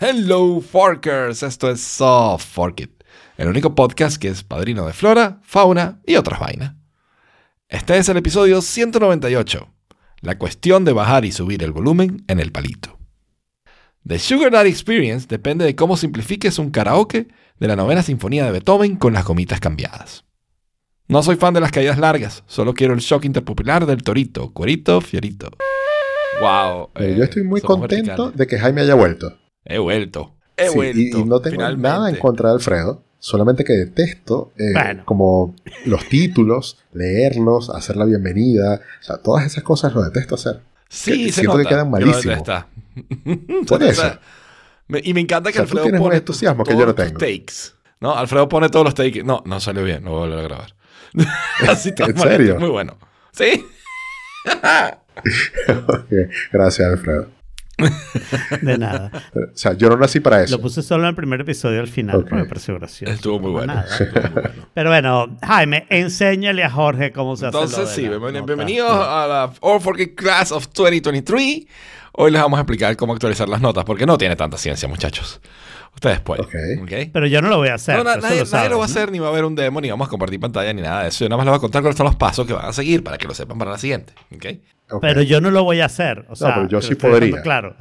Hello Forkers, esto es Soft Fork It, el único podcast que es padrino de flora, fauna y otras vainas. Este es el episodio 198, la cuestión de bajar y subir el volumen en el palito. The Sugar Daddy Experience depende de cómo simplifiques un karaoke de la novena sinfonía de Beethoven con las gomitas cambiadas. No soy fan de las caídas largas, solo quiero el shock interpopular del torito, cuerito, fierito. Wow. Eh, yo estoy muy contento de que Jaime haya vuelto. He vuelto. He Sí, vuelto. y, y no tengo finalmente. nada en contra de Alfredo. Solamente que detesto eh, Bueno. como los títulos, leerlos, hacer la bienvenida. O sea, todas esas cosas lo detesto hacer. Sí, que se siento que nota. quedan Yo malísimos. Por eso. Me- y me encanta que O sea, tú Alfredo tienes un pone entusiasmo que todos yo no tengo. takes. No, Alfredo pone todos los takes. No, no salió bien. No voy a volver a grabar. Así ¿En serio? Muy bueno. Sí. Gracias, Alfredo. De nada. O sea, yo no nací para eso. Lo puse solo en el primer episodio al final, Ok. porque me pareció gracioso. Estuvo muy No bueno. nada. Estuvo muy bueno. Pero bueno, Jaime, enséñale a Jorge cómo se hace Entonces, sí, bienvenidos a la All for Class of 2023. Hoy les vamos a explicar cómo actualizar las notas, porque no tiene tanta ciencia, muchachos. Ustedes pueden. Ok. ¿ok? Pero yo no lo voy a hacer. No, na- nadie, lo nadie lo va a ¿no? hacer, ni va a haber un demo, ni vamos a compartir pantalla, ni nada de eso. Yo nada más les voy a contar cuáles son los pasos que van a seguir para que lo sepan para la siguiente. ¿Ok? Ok. Pero yo no lo voy a hacer. O sea, pero yo sí podría. Claro.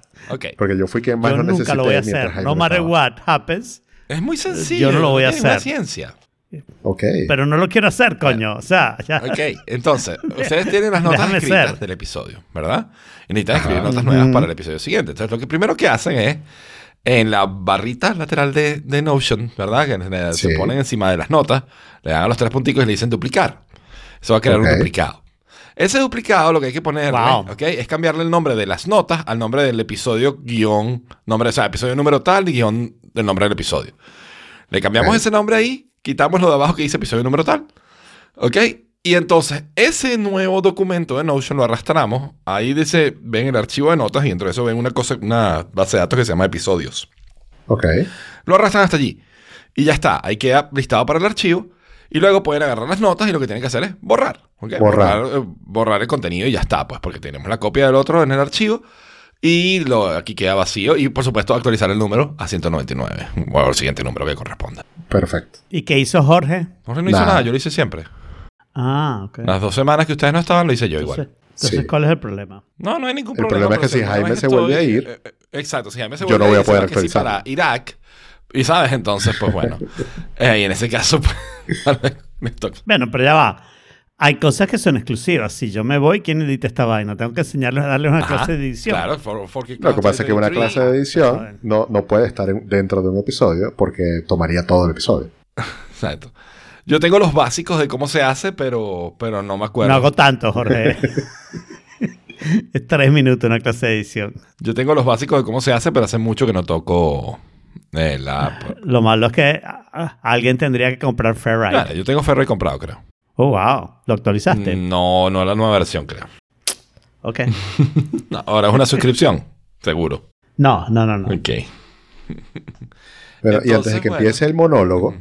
Porque yo fui quien más Yo lo nunca necesité lo voy a hacer. No matter estaba. what happens. Es muy sencillo. Yo no lo voy a hacer. ciencia. Ok. Pero no lo quiero hacer, coño. O sea, ya. Ok, entonces, ustedes tienen las notas Déjame escritas ser. del episodio, ¿verdad? Y necesitan escribir notas nuevas para el episodio siguiente. Entonces, lo que primero que hacen es, en la barrita lateral de, de Notion, ¿verdad? Que se Sí. ponen encima de las notas, le dan a los tres punticos y le dicen duplicar. Eso va a crear un duplicado. Ese duplicado lo que hay que ponerle, Wow. ¿ok? Es cambiarle el nombre de las notas al nombre del episodio guion, nombre, o sea, episodio número tal y guion del nombre del episodio. Le cambiamos ese nombre ahí, quitamos lo de abajo que dice episodio número tal. ¿Ok? Y entonces, ese nuevo documento de Notion lo arrastramos. Ahí dice, ven el archivo de notas y dentro de eso ven una cosa, una base de datos que se llama episodios. Ok. Lo arrastran hasta allí. Y ya está. Ahí queda listado para el archivo. Y luego pueden agarrar las notas y lo que tienen que hacer es borrar. ¿ok? Borrar. Borrar, eh, borrar el contenido y ya está, pues, porque tenemos la copia del otro en el archivo. Y lo, aquí queda vacío. Y por supuesto, actualizar el número a 199. O el siguiente número que corresponda. Perfecto. ¿Y qué hizo Jorge? Jorge no hizo Nada. nada, yo lo hice siempre. Ah, ok. Las dos semanas que ustedes no estaban, lo hice yo igual. Entonces, entonces, Sí. ¿cuál es el problema? No, no hay ningún El problema. problema es que si Jaime se vuelve a ir, eh, eh, exacto, si Jaime se yo vuelve no voy a ir, poder actualizar. para Irak. Y sabes, entonces, pues bueno. eh, y en ese caso, pues, me toca. Bueno, pero ya va. Hay cosas que son exclusivas. Si yo me voy, ¿quién edita esta vaina? Tengo que enseñarles a darle una Ajá, clase de edición. Claro, for, for Lo que pasa es que una clase de edición no, no puede estar en- dentro de un episodio porque tomaría todo el episodio. Exacto. Yo tengo los básicos de cómo se hace, pero, pero no me acuerdo. No hago tanto, Jorge. es tres minutos una clase de edición. Yo tengo los básicos de cómo se hace, pero hace mucho que no toco eh, la app. Lo malo es que ah, alguien tendría que comprar Fairride. Claro, yo tengo Ferro comprado, creo. Oh, wow. ¿Lo actualizaste? No, no la nueva versión, creo. Ok. No, ahora es una suscripción, seguro. No, no, no, no. Ok. Pero, y antes de que bueno. empiece el monólogo,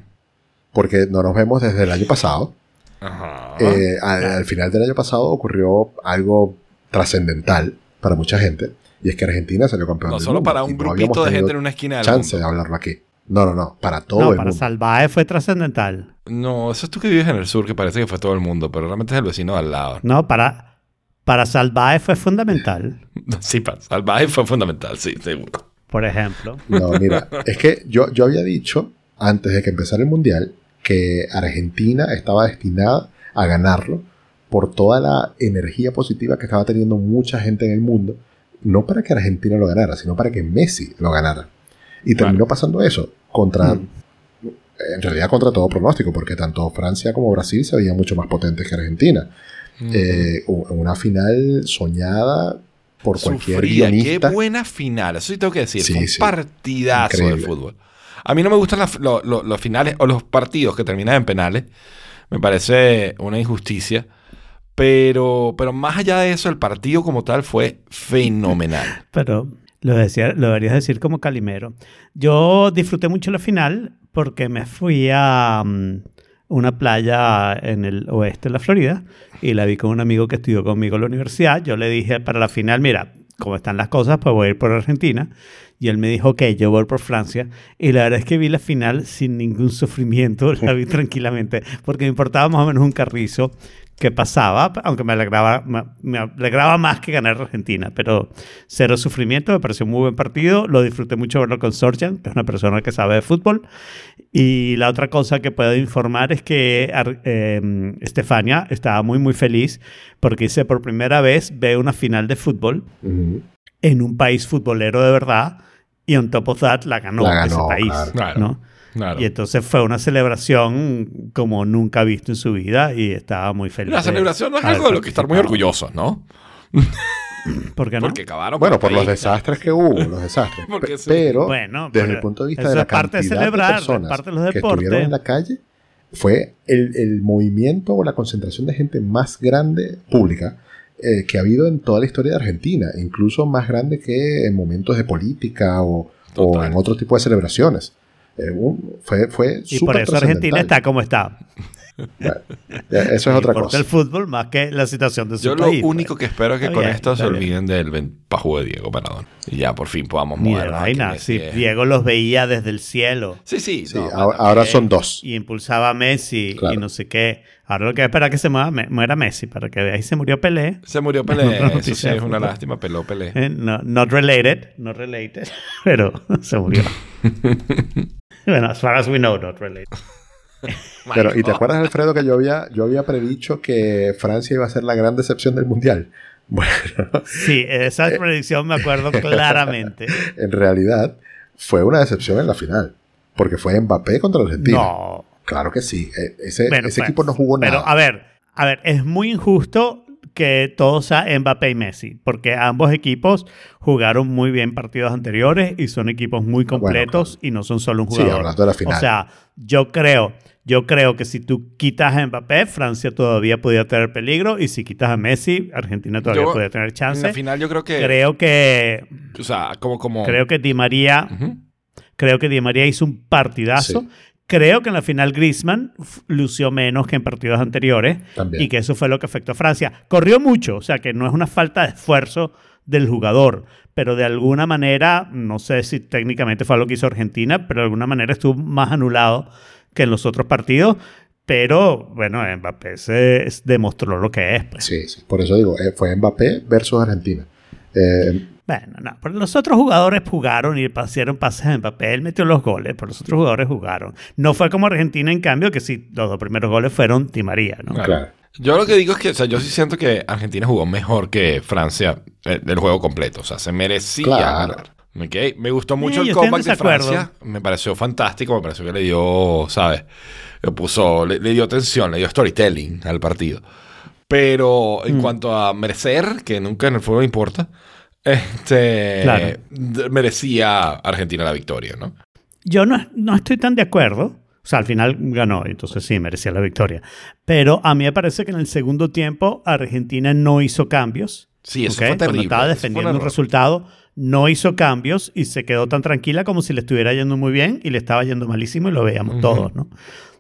porque no nos vemos desde el año pasado, Ajá. eh, al, al final del año pasado ocurrió algo trascendental para mucha gente, y es que Argentina salió campeón No del solo mundo, para un no grupito de gente en una esquina del chance mundo. de hablarlo aquí. No, no, no, para todo No, el para mundo. Salvaje fue trascendental. No, eso es tú que vives en el sur, que parece que fue todo el mundo, pero realmente es el vecino de al lado. No, para, para Salvaje fue fundamental. Sí, para salvaje fue fundamental, sí, seguro. Por ejemplo. No, mira, es que yo, yo había dicho antes de que empezara el mundial que Argentina estaba destinada a ganarlo por toda la energía positiva que estaba teniendo mucha gente en el mundo, no para que Argentina lo ganara, sino para que Messi lo ganara. Y terminó pasando eso contra, Mm. en realidad contra todo pronóstico, porque tanto Francia como Brasil se veían mucho más potentes que Argentina. Eh, u- una final soñada por cualquier guionista. qué buena final, eso sí tengo que decir, Sí, un sí. partidazo Increíble. de fútbol. A mí no me gustan los finales o los partidos que terminan en penales, me parece una injusticia, Pero, pero más allá de eso, el partido como tal fue fenomenal. Pero lo, decía, lo deberías decir como Calimero. Yo disfruté mucho la final porque me fui a mm, una playa en el oeste de la Florida y la vi con un amigo que estudió conmigo en la universidad. Yo le dije para la final, mira, como están las cosas, pues voy a ir por Argentina. Y él me dijo, ok, yo voy por Francia. Y la verdad es que vi la final sin ningún sufrimiento, la vi tranquilamente, porque me importaba más o menos un carrizo que pasaba, aunque me alegraba, más que ganar Argentina, pero cero sufrimiento, me pareció un muy buen partido, lo disfruté mucho verlo con Sorjan, que es una persona que sabe de fútbol, y la otra cosa que puedo informar es que eh, Estefania estaba muy muy feliz porque dice por primera vez ve una final de fútbol. En un país futbolero de verdad y on top of that la ganó, La ganó, ese país, claro. Claro. ¿no? Claro. Y entonces fue una celebración como nunca visto en su vida y estaba muy feliz. La de celebración no es algo de lo que estar muy orgullosos, ¿no? ¿Por qué no? Porque acabaron Bueno, por los desastres que hubo, los desastres. Sí. Pero, Bueno, desde pero el punto de vista de la parte de cantidad celebrar, de personas parte de los que estuvieron en la calle, fue el, el movimiento o la concentración de gente más grande pública eh, que ha habido en toda la historia de Argentina, incluso más grande que en momentos de política o, en otro tipo de celebraciones. Eh, un- fue fue Y por eso Argentina está como está. Ya, eso es otra cosa. el fútbol más que la situación de su Yo lo país. único pues. que espero es que Está con bien, esto se bien. olviden del ventajo de Diego Maradona. Y ya por fin podamos Ni de movernos. a vaina. que Si es- Diego los veía desde el cielo Sí, sí. Sí, no, ahora, bueno, ahora eh, son dos. y impulsaba a Messi Claro. y no sé qué. Ahora lo que espera es que se mueva, muera Messi para que ahí se murió Pelé. Se murió Pelé. Eso noticia sí de es una lástima. Peló Pelé. Eh, no, not related, not related, pero se murió. bueno, as far as we know, not related. Pero, ¿y te acuerdas, Alfredo, que yo había, yo había predicho que Francia iba a ser la gran decepción del Mundial? Bueno, Sí, esa predicción me acuerdo claramente. en realidad fue una decepción en la final. Porque fue Mbappé contra Argentina. No, Claro que sí. Eh, Ese, Bueno, ese pues, equipo no jugó Pero nada. a ver, a ver, es muy injusto que todo sea Mbappé y Messi, porque ambos equipos jugaron muy bien partidos anteriores y son equipos muy completos y no son solo un Sí, jugador. hablando de la final. O sea, yo creo, yo creo que si tú quitas a Mbappé, Francia todavía podría tener peligro y si quitas a Messi, Argentina todavía Yo- podría tener En chance. la final yo creo que... Creo que O sea, como... como creo que Di María. Creo que Di María hizo un partidazo. Sí. Creo que en la final Griezmann lució menos que en partidos anteriores También. y que eso fue lo que afectó a Francia. Corrió mucho, o sea que no es una falta de esfuerzo del jugador, pero de alguna manera, no sé si técnicamente fue lo que hizo Argentina, pero de alguna manera estuvo más anulado que en los otros partidos. Pero bueno, Mbappé se demostró lo que es. Pues. Sí, sí. Por eso digo, eh, fue Mbappé versus Argentina. Eh, Bueno, no, pero los otros jugadores jugaron y hicieron pases en papel, metió los goles, pero los otros jugadores jugaron. No fue como Argentina, en cambio, que sí, los dos primeros goles fueron Di María, ¿no? Claro. claro. Yo lo que digo es que, o sea, yo sí siento que Argentina jugó mejor que Francia eh, del juego completo. O sea, se merecía Claro. ganar. ¿Ok? Me gustó mucho Sí, el comeback de. Francia. Me pareció fantástico. Me pareció que le dio, ¿sabes? Le puso, le, le dio tensión, le dio storytelling al partido. Pero Mm. en cuanto a merecer, que nunca en el fútbol importa, este Claro. merecía Argentina la victoria, ¿no? Yo no, no estoy tan de acuerdo. O sea, al final ganó, entonces sí, merecía la victoria. Pero a mí me parece que en el segundo tiempo Argentina no hizo cambios. Sí, eso ¿ok? fue Cuando terrible. estaba Eso fue defendiendo un un resultado, no hizo cambios y se quedó tan tranquila como si le estuviera yendo muy bien y le estaba yendo malísimo y lo veíamos Ujú. todos, ¿no?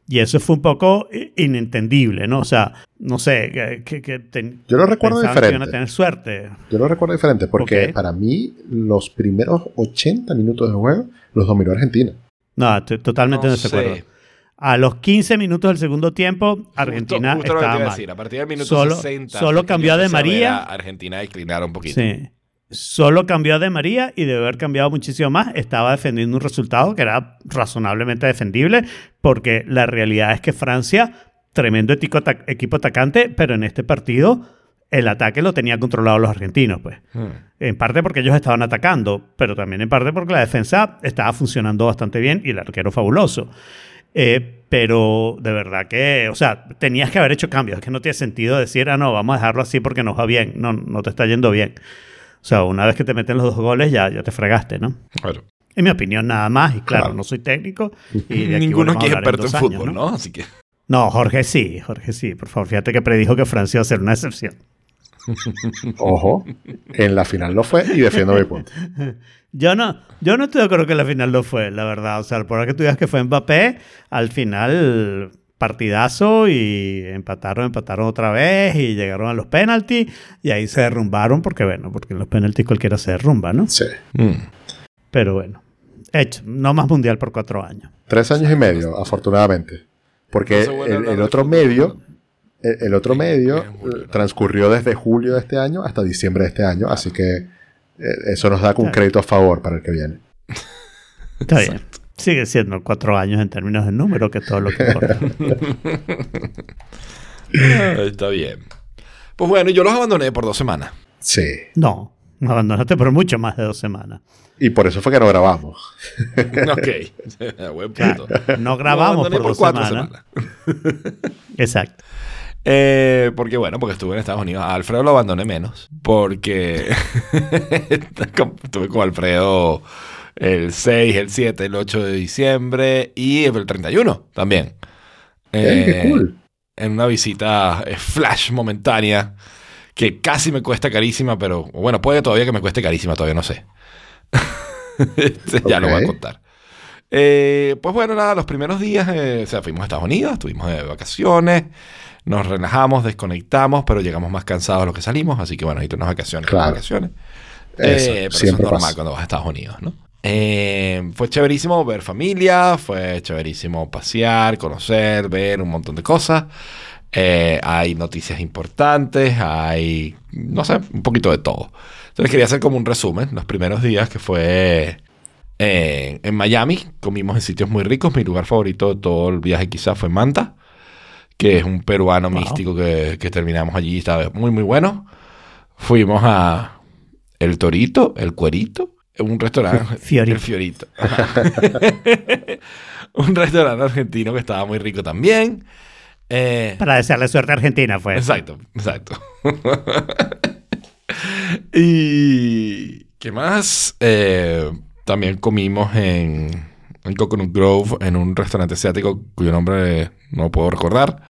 Y eso fue un poco inentendible, ¿no? O sea, no sé, que, que- que ten- Yo lo recuerdo que diferente. iban a tener suerte. Yo lo recuerdo diferente porque para mí los primeros 80 minutos de juego los dominó Argentina. No, estoy totalmente No en desacuerdo. sé. A los 15 minutos del segundo tiempo, Argentina Justo- justo lo que te estaba iba a mal. A partir del minuto Solo- 60. solo cambió De María. a Argentina declinar un poquito. Sí. Solo cambió De María y debe haber cambiado muchísimo más. Estaba defendiendo un resultado que era razonablemente defendible, porque la realidad es que Francia, tremendo equipo atacante, pero en este partido el ataque lo tenía controlado los argentinos, pues. Hmm. En parte porque ellos estaban atacando, pero también en parte porque la defensa estaba funcionando bastante bien y el arquero fabuloso. Eh, pero de verdad que, o sea, tenías que haber hecho cambios. Es que no tiene sentido decir, ah, no, vamos a dejarlo así porque nos va bien. No, no te está yendo bien. O sea, una vez que te meten los dos goles, ya, ya te fregaste, ¿no? Claro. En mi opinión, nada más. Y claro, Claro. no soy técnico. Y de aquí Ninguno aquí es experto en años, fútbol, ¿no? Así que. No, Jorge sí, Jorge sí. Por favor, fíjate que predijo que Francia iba a ser una excepción. Ojo, en la final lo fue y defiendo mi punto. Yo no, yo no estoy de acuerdo que la final lo fue, la verdad. O sea, por ahora que tú digas que fue Mbappé, al final partidazo y empataron, empataron otra vez y llegaron a los penaltis y ahí se derrumbaron porque, bueno, porque en los penaltis cualquiera se derrumba, ¿no? Sí. Mm. Pero bueno, hecho, no más mundial por cuatro años. Tres años y medio, afortunadamente. Porque el, otro medio, el, el otro medio eh, transcurrió desde julio de este año hasta diciembre de este año, así que eh, eso nos da un crédito a favor para el que viene. Está bien. Sigue siendo cuatro años en términos de número, que es todo lo que importa. Está bien. Pues bueno, yo los abandoné por dos semanas. Sí. No, me abandonaste por mucho más de dos semanas. Y por eso fue que no grabamos. ok. Buen punto. No grabamos por, dos cuatro semanas. Exacto. Eh, porque bueno, porque estuve en Estados Unidos. A Alfredo lo abandoné menos. Porque estuve con Alfredo el 6, el 7, el 8 de diciembre y el 31 también. ¡Ey, qué Eh, cool! En una visita eh, flash momentánea que casi me cuesta carísima, pero bueno, puede todavía que me cueste carísima, todavía no sé. Este, Ya lo voy a contar. Eh, pues bueno, nada, los primeros días, eh, o sea, fuimos a Estados Unidos, estuvimos de vacaciones, nos relajamos, desconectamos, pero llegamos más cansados de lo que salimos, así que bueno, ahí unas vacaciones, Claro. vacaciones. Eh, pero eso es normal pasa. cuando vas a Estados Unidos, ¿no? Eh, fue chéverísimo ver familia, fue chéverísimo pasear, conocer, ver un montón de cosas. Eh, hay noticias importantes, hay, no sé, un poquito de todo. Entonces quería hacer como un resumen. Los primeros días que fue eh, en Miami, comimos en sitios muy ricos. Mi lugar favorito de todo el viaje quizás fue Manta, que es un peruano Wow. místico que, que terminamos allí, estaba muy, muy bueno. Fuimos a El Torito, El Cuerito, un restaurante. Fiorito. El Fiorito. un restaurante argentino que estaba muy rico también. Eh, Para desearle suerte a Argentina fue. Exacto, exacto. y ¿qué más? Eh, también comimos en, en Coconut Grove, en un restaurante asiático cuyo nombre no puedo recordar.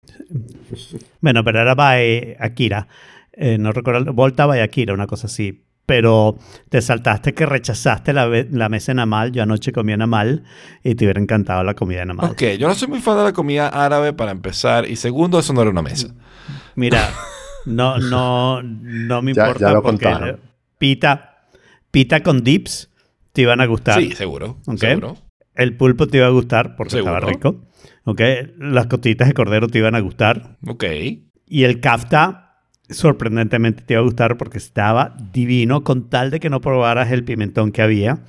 Bueno, pero era by Akira. Eh, no recuerdo, Volta by Akira, una cosa así. Pero te saltaste que rechazaste la, la mesa en Amal. Yo anoche comí en Amal y te hubiera encantado la comida en Amal. Ok, yo no soy muy fan de la comida árabe para empezar. Y segundo, eso no era una mesa. Mira, no, no, no me Ya- importa ya lo porque contaron. pita, pita con dips te iban a gustar. Sí, seguro. Ok. Seguro. El pulpo te iba a gustar porque Seguro. estaba rico. ¿ok? Las cotitas de cordero te iban a gustar. Ok. Y el kafta, sorprendentemente, te iba a gustar porque estaba divino con tal de que no probaras el pimentón que había.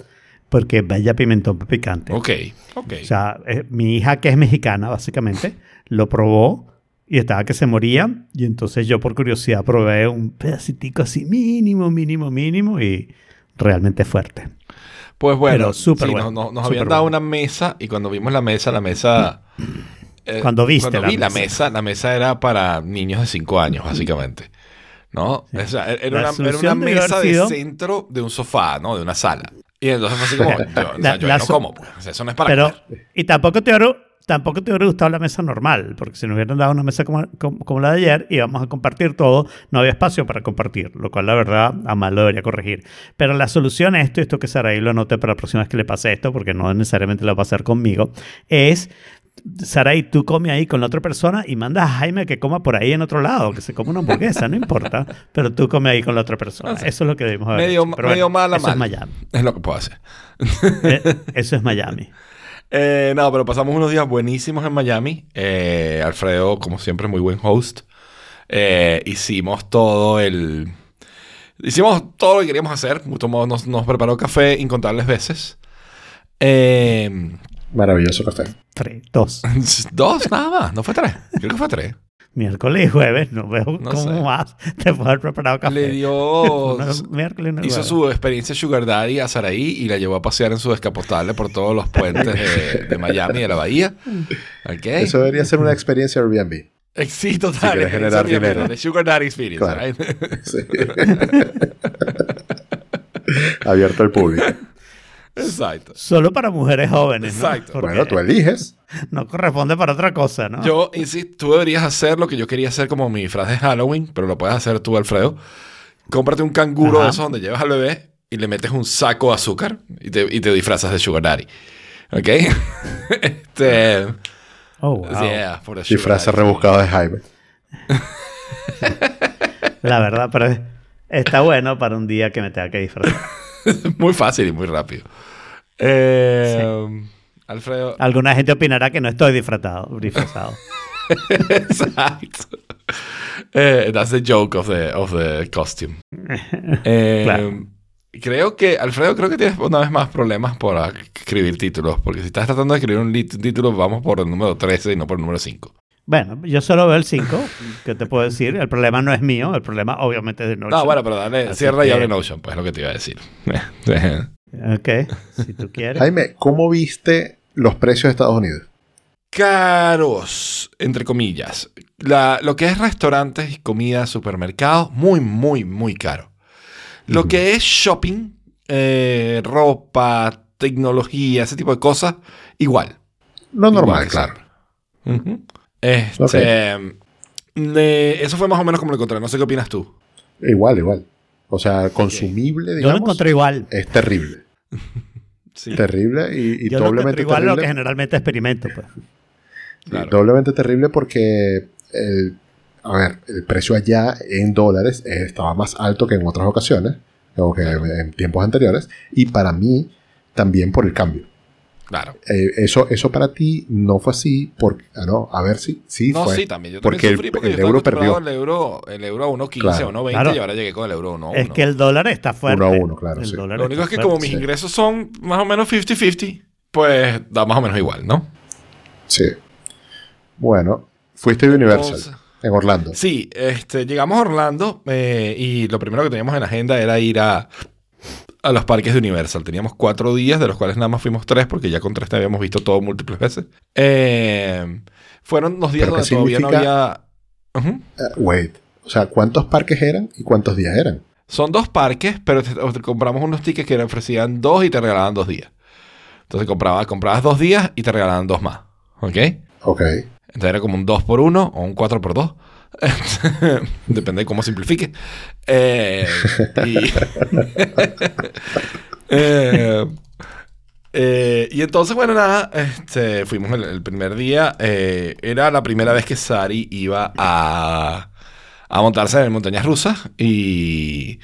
Porque vaya pimentón picante. Ok. Ok. O sea, eh, mi hija, que es mexicana, básicamente, lo probó y estaba que se moría. Y entonces yo, por curiosidad, probé un pedacitico así mínimo, mínimo, mínimo y realmente fuerte. Pues bueno, Pero sí, bueno, nos, habían dado bueno. una mesa y cuando vimos la mesa, la mesa... eh, Cuando viste cuando la vi la mesa. mesa, la mesa era para niños de 5 años, básicamente. ¿No? O sea, era, una, era mesa de centro de un sofá, ¿no? De una sala. Y entonces fue así como, yo, o sea, La- yo la no como, pues. O sea, eso no es para Pero, comer. y tampoco te, hubiera, tampoco te hubiera gustado la mesa normal, porque si nos hubieran dado una mesa como, como, como la de ayer y íbamos a compartir todo, no había espacio para compartir, lo cual la verdad a mal lo debería corregir. Pero la solución a esto, y esto que Saraí lo anote para la próxima vez que le pase esto, porque no necesariamente lo va a pasar conmigo, es Saray, tú come ahí con la otra persona y mandas a Jaime que coma por ahí en otro lado, que se coma una hamburguesa, no importa, pero tú come ahí con la otra persona. Eso es lo que debemos haber Medio, hecho. Pero medio bueno, mala, eso mal. es Miami. Es lo que puedo hacer. Eh, eso es Miami. Eh, no, pero pasamos unos días buenísimos en Miami. Eh, Alfredo, como siempre, muy buen host. Hicimos todo el... Hicimos todo lo que queríamos hacer. Nos, nos preparó café incontables veces. Eh, Maravilloso café. Tres, dos. dos, nada más. No fue tres. Creo que fue tres. Miércoles y jueves, no veo No cómo sé. más te puedo haber preparado café. Le dio... No, miércoles, no Hizo jueves. su experiencia Sugar Daddy a Saraí y la llevó a pasear en su descapotable por todos los puentes de, de Miami, de la bahía. Eso debería ser una experiencia Airbnb. Eh, Sí, total. quieres generar dinero. The Sugar Daddy Experience. Claro. right? Sí. Abierto al público. Exacto. Solo para mujeres jóvenes. ¿no? Exacto. Porque Bueno, tú eliges. no corresponde para otra cosa, ¿no? Yo insisto, tú deberías hacer lo que yo quería hacer como mi frase de Halloween, pero lo puedes hacer tú, Alfredo. Cómprate un canguro Ajá. de esos donde llevas al bebé y le metes un saco de azúcar y te, y te disfrazas de Sugar Daddy. ¿Ok? este. Oh, wow. Yeah, for Disfraz rebuscado de Jaime. La verdad, pero es- está bueno para un día que me tenga que disfrazar. muy fácil y muy rápido. Eh, Alfredo. Alguna gente opinará que no estoy disfrazado. disfrazado. Exacto. Eh, that's the joke of the, of the costume. Eh, Claro. Creo que, Alfredo, creo que tienes una vez más problemas por escribir títulos. Porque si estás tratando de escribir un lit- título, vamos por el número 13 y no por el número 5. Bueno, yo solo veo el 5. ¿Qué te puedo decir? El problema no es mío. El problema, obviamente, es de Notion. No, bueno, pero dale, Así cierra y que- abre Notion, pues es lo que te iba a decir. Ok, si tú quieres. Jaime, ¿cómo viste los precios de Estados Unidos? Caros, entre comillas. La- lo que es restaurantes y comida, supermercados, muy, muy, muy caro. Lo que es shopping, eh, ropa, tecnología, ese tipo de cosas, igual. Lo normal, Igual, claro. Ujú. Este, eso fue más o menos como lo encontré. No sé qué opinas tú. Igual, igual. O sea, consumible, Yo lo encontré igual. es terrible. Sí, Terrible y, y Yo lo doblemente encontré igual a lo que terrible. generalmente experimento. Pues. claro. Doblemente terrible porque el, a ver, el precio allá en dólares estaba más alto que en otras ocasiones, o que en tiempos anteriores, y para mí también por el cambio. Claro. Eh, eso, eso para ti no fue así, porque, ah, no, a ver si sí, No, fue. sí, también. Yo porque también el- sufrí porque el yo estaba euro perdió. al euro, el euro a 1.15, Claro. 1.20 Claro. y ahora llegué con el euro a 1.1. Es que el dólar está fuerte. Uno a uno, claro, El sí. dólar Lo único es que como fuerte. mis sí. ingresos son más o menos 50-50, pues da más o menos igual, ¿no? Sí. Bueno, fuiste a Universal Entonces- en Orlando. Sí, este, llegamos a Orlando eh, y lo primero que teníamos en la agenda era ir a, a los parques de Universal. Teníamos cuatro días, de los cuales nada más fuimos tres, porque ya con tres te habíamos visto todo múltiples veces. Eh, fueron los días ¿Pero qué donde todavía no había... Ujú. Eh, wait, o sea, ¿cuántos parques eran y cuántos días eran? Son dos parques, pero te- te compramos unos tickets que ofrecían dos y te regalaban dos días. Entonces comprabas, comprabas dos días y te regalaban dos más. ¿Ok? Ok. Entonces era como un 2 por 1 o un 4 por 2. Depende de cómo simplifique. Eh, y, Eh, eh, y entonces, bueno, nada, este, fuimos el, el primer día. era la primera vez que Sari iba a, a montarse en montañas rusas. Y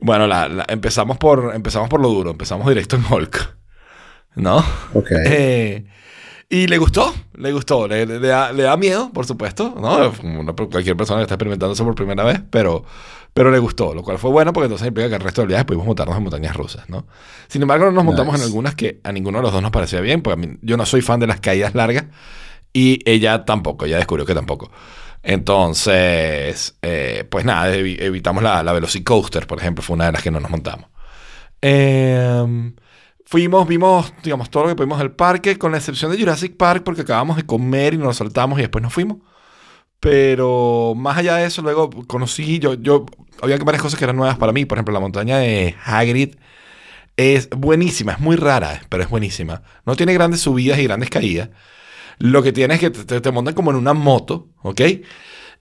bueno, la- la- empezamos, por, empezamos por lo duro, empezamos directo en Hulk. ¿No? Ok. Y le gustó, le gustó, le, le- le da, le da miedo, por supuesto, ¿no? Una- cualquier persona que está experimentando eso por primera vez, pero, pero le gustó, lo cual fue bueno porque entonces implica que el resto del viaje pudimos montarnos en montañas rusas, ¿no? Sin embargo, no nos montamos en Nice. algunas que a ninguno de los dos nos parecía bien, porque a mí- yo no soy fan de las caídas largas y ella tampoco, ella descubrió que tampoco. Entonces, eh, pues nada, evi- evitamos la, la Velocicoaster, por ejemplo, fue una de las que no nos montamos. Eh, fuimos, vimos, digamos, todo lo que pudimos del parque, con la excepción de Jurassic Park, porque acabamos de comer y nos saltamos y después nos fuimos. Pero más allá de eso, luego conocí, yo, yo, había varias cosas que eran nuevas para mí. Por ejemplo, la montaña de Hagrid es buenísima, es muy rara, pero es buenísima. No tiene grandes subidas y grandes caídas. Lo que tiene es que te, te- montan como en una moto, ¿ok?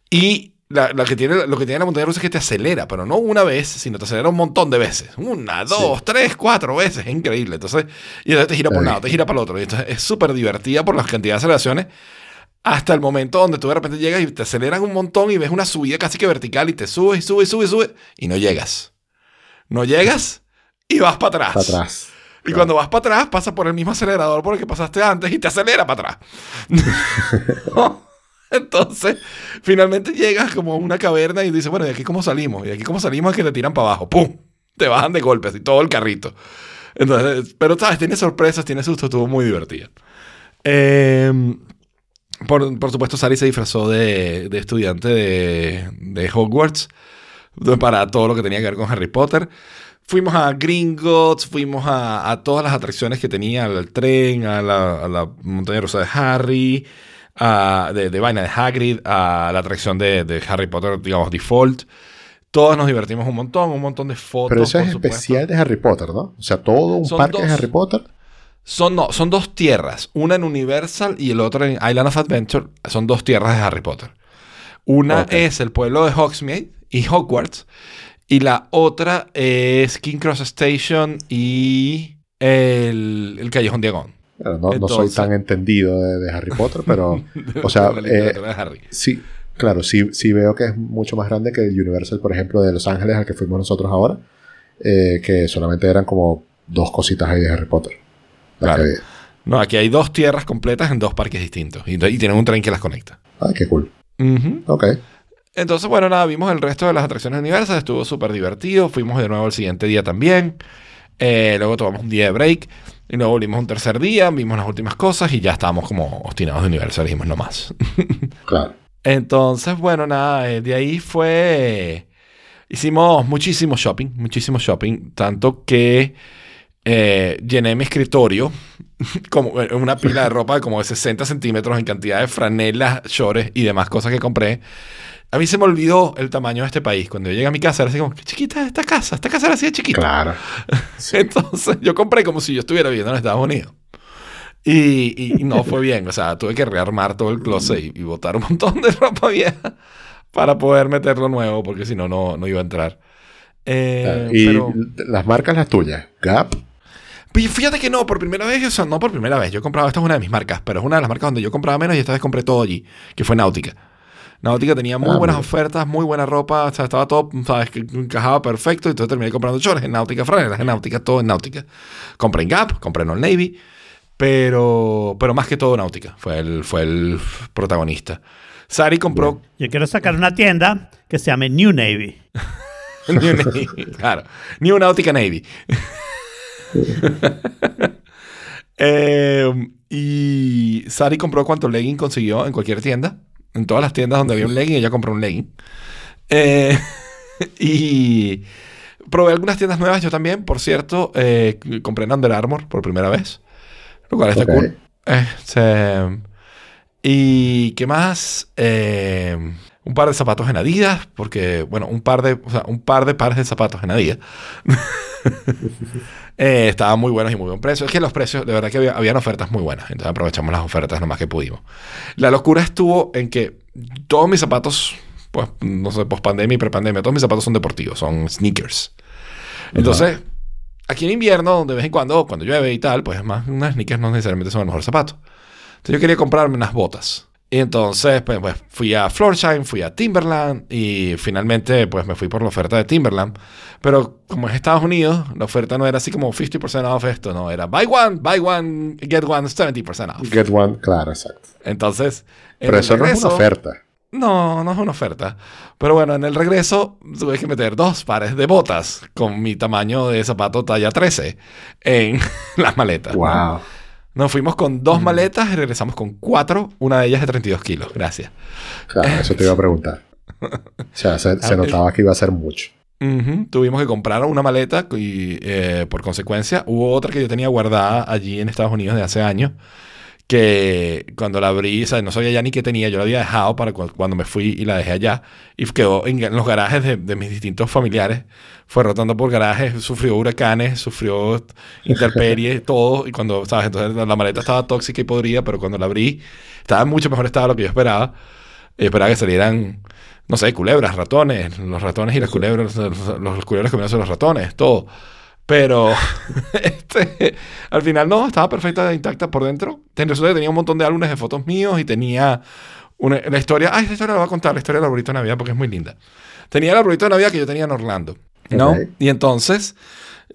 Y la, la que tiene, lo que tiene la montaña rusa es que te acelera, pero no una vez, sino te acelera un montón de veces. Una, dos, tres, cuatro veces. Es increíble. Entonces, y entonces te gira por un lado, te gira para el otro. Y entonces es súper divertida por la cantidad de aceleraciones. Hasta el momento donde tú de repente llegas y te aceleran un montón y ves una subida casi que vertical y te subes y subes y subes y subes y no llegas. No llegas y vas para atrás. Para atrás. Y cuando vas para atrás, pasa por el mismo acelerador por el que pasaste antes y te acelera para atrás. Entonces, finalmente llegas como a una caverna y dices, bueno, ¿de aquí cómo salimos? Y aquí cómo salimos es que te tiran para abajo. ¡Pum! Te bajan de golpe, así todo el carrito. Entonces, pero sabes, tiene sorpresas, tiene susto, estuvo muy divertida. Eh, por, por supuesto, Sari se disfrazó de, de estudiante de, de Hogwarts para todo lo que tenía que ver con Harry Potter. Fuimos a Gringotts, fuimos a, a todas las atracciones que tenía, al tren, a la, a la montaña rusa de Harry, a- de, de vaina de Hagrid, a la atracción de, de Harry Potter, digamos, default. Todos nos divertimos un montón, un montón de fotos. Pero eso es supuesto. especial de Harry Potter, ¿no? O sea, todo un Son parque de dos. Harry Potter. Son, no, son dos tierras, una en Universal y el otro en Island of Adventure. Son dos tierras de Harry Potter. Una es el pueblo de Hogsmeade y Hogwarts. Y la otra es King Cross Station y el, el Callejón Diagon. No, no soy tan entendido de, de Harry Potter, pero, o sea, eh, literatura de Harry. sí, claro, sí, sí veo que es mucho más grande que el Universal, por ejemplo, de Los Ángeles, al que fuimos nosotros ahora, eh, que solamente eran como dos cositas ahí de Harry Potter. Claro. que. No, aquí hay dos tierras completas en dos parques distintos. Y, y tienen un tren que las conecta. Ay, qué cool. Ok. Entonces, bueno, nada, vimos el resto de las atracciones universales, estuvo súper divertido, fuimos de nuevo el siguiente día también, Eh, luego tomamos un día de break, y luego volvimos un tercer día, vimos las últimas cosas y ya estábamos como obstinados de Universal, dijimos no más. Claro. Entonces, bueno, nada, eh, de ahí fue... Hicimos muchísimo shopping, muchísimo shopping, tanto que eh, llené mi escritorio como en una pila de ropa de como de 60 centímetros en cantidad de franelas, shorts y demás cosas que compré. A mí se me olvidó el tamaño de este país. Cuando yo llegué a mi casa era así como, qué chiquita es esta casa, esta casa era así de chiquita. Claro. Sí. Entonces yo compré como si yo estuviera viviendo en Estados Unidos. Y, y- y no fue bien. O sea, tuve que rearmar todo el closet y, y botar un montón de ropa vieja para poder meterlo nuevo, porque si no, no iba a entrar. Eh. Y pero las marcas las tuyas, Gap, y fíjate que no, por primera vez, o sea, no por primera vez. Yo he comprado, esta es una de mis marcas, pero es una de las marcas donde yo compraba menos y esta vez compré todo allí, que fue Náutica. Náutica tenía muy Ah, buenas ofertas, muy buena ropa, o sea, estaba todo, sabes, que encajaba perfecto, y entonces terminé comprando shorts en Náutica, franelas en Náutica, todo en Náutica. Compré en Gap, compré en Old Navy, pero, pero más que todo Náutica, fue el, fue el protagonista. Sari compró Yo quiero sacar una tienda que se llame New Navy. New Navy, claro. New Nautica Navy. Eh, y Sari compró cuánto legging consiguió en cualquier tienda. En todas las tiendas donde había un legging, ella compró un legging. Eh, y probé algunas tiendas nuevas yo también. Por cierto, eh, compré en Under Armour por primera vez. Lo cual está Ok. cool. Este, y qué más? Eh, un par de zapatos en Adidas, porque, bueno, un par de, o sea, un par de pares de zapatos en Adidas. Eh, estaban muy buenos y muy buen precio. Es que los precios, de verdad que había, habían ofertas muy buenas. Entonces aprovechamos las ofertas lo más que pudimos. La locura estuvo en que todos mis zapatos, pues, no sé, post pandemia y pre-pandemia, todos mis zapatos son deportivos, son sneakers. Entonces, aquí en invierno, de vez en cuando, cuando llueve y tal, pues más unas sneakers no necesariamente son el mejor zapato. Entonces yo quería comprarme unas botas. Y entonces, pues, pues, fui a Florsheim, fui a Timberland y finalmente, pues, me fui por la oferta de Timberland. Pero como es Estados Unidos, la oferta no era así como 50% off esto, no, era buy one, buy one, get one, 70% off. Get One, claro, exacto. Entonces, en Pero eso no es una regreso- oferta. no, no es una oferta. Pero bueno, en el regreso tuve que meter dos pares de botas con mi tamaño de zapato talla 13 en las maletas. ¿no? Nos fuimos con dos maletas y regresamos con cuatro, una de ellas de 32 kilos. Gracias. Claro, eso te iba a preguntar. O sea, se, se Ah, notaba que iba a ser mucho. Tuvimos que comprar una maleta y eh, por consecuencia hubo otra que yo tenía guardada allí en Estados Unidos de hace años que cuando la abrí, o sea, no sabía ya ni qué tenía, yo la había dejado para cu- cuando me fui y la dejé allá y quedó en, en los garajes de, de mis distintos familiares, fue rotando por garajes, sufrió huracanes, sufrió intemperies, todo y cuando, ¿sabes? Entonces la, la maleta estaba tóxica y podrida, pero cuando la abrí estaba en mucho mejor estado de lo que yo esperaba. Y esperaba que salieran, no sé, culebras, ratones, los ratones y las culebras, los, los culebras comiéndose los ratones, todo. Pero este, al final no, estaba perfecta, intacta por dentro. Resulta que tenía un montón de álbumes de fotos míos y tenía una, la historia. Ay, esta historia la voy a contar, la historia del arbolito de Navidad porque es muy linda. Tenía el arbolito de Navidad que yo tenía en Orlando. ¿no? Ok. Y entonces,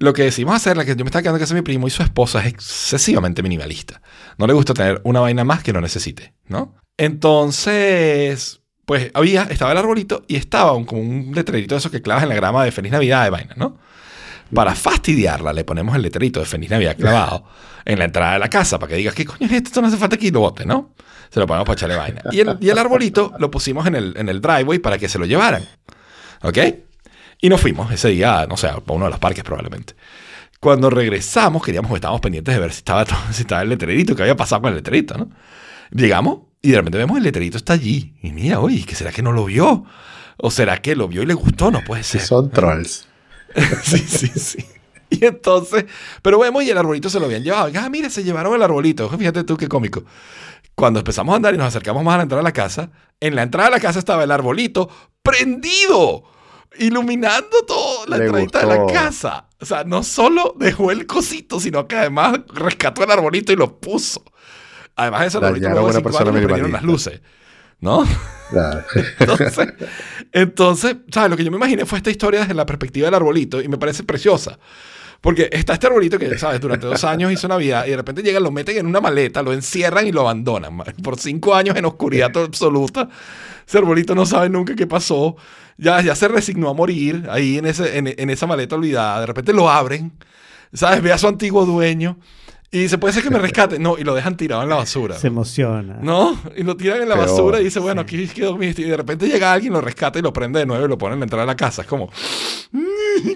lo que decidimos hacer, la que yo me estaba quedando casa de mi primo y su esposa es excesivamente minimalista. No le gusta tener una vaina más que no necesite, ¿no? Entonces, pues había, estaba el arbolito y estaba un, como un letrerito de esos que clavas en la grama de Feliz Navidad de vaina, ¿no? Para fastidiarla, le ponemos el letrerito de Feliz Navidad clavado en la entrada de la casa para que digas, ¿qué coño es esto? Esto no hace falta que lo bote, ¿no? Se lo ponemos para echarle vaina. Y el, y el arbolito lo pusimos en el, en el driveway para que se lo llevaran. ¿Ok? Y nos fuimos ese día, no sé, a uno de los parques probablemente. Cuando regresamos, queríamos, estábamos pendientes de ver si estaba, todo- si estaba el letrerito, qué había pasado con el letrerito, ¿no? Llegamos Y de repente vemos el letrerito está allí. Y mira, oye, ¿qué será que no lo vio? ¿O será que lo vio y le gustó? No puede ser. Son trolls. sí, sí, sí. Y entonces, pero vemos y el arbolito se lo habían llevado. Ah, mira, se llevaron el arbolito. Fíjate tú qué cómico. Cuando empezamos a andar y nos acercamos más a la entrada de la casa, en la entrada de la casa estaba el arbolito prendido, iluminando toda la Le entradita de la casa. O sea, no solo dejó el cosito, sino que además rescató el arbolito y lo puso. Además de eso, el arbolito luego de cinco años le prendieron las luces. ¿No? Claro. Entonces, entonces, ¿sabes? Lo que yo me imaginé fue esta historia desde la perspectiva del arbolito y me parece preciosa. Porque está este arbolito que, ¿sabes? Durante dos años hizo Navidad y de repente llegan, lo meten en una maleta, lo encierran y lo abandonan. Por cinco años en oscuridad absoluta. Ese arbolito no sabe nunca qué pasó. Ya, ya se resignó a morir ahí en, ese, en, en esa maleta olvidada. De repente lo abren, ¿sabes? Ve a su antiguo dueño y dice, puede ser que me rescate. No, y lo dejan tirado en la basura. Se emociona. ¿No? Y lo tiran en la Peor, basura y dice, bueno, aquí quedó mi... Y de repente llega alguien, lo rescata y lo prende de nuevo y lo pone en la entrada de la casa. Es como... "Mm,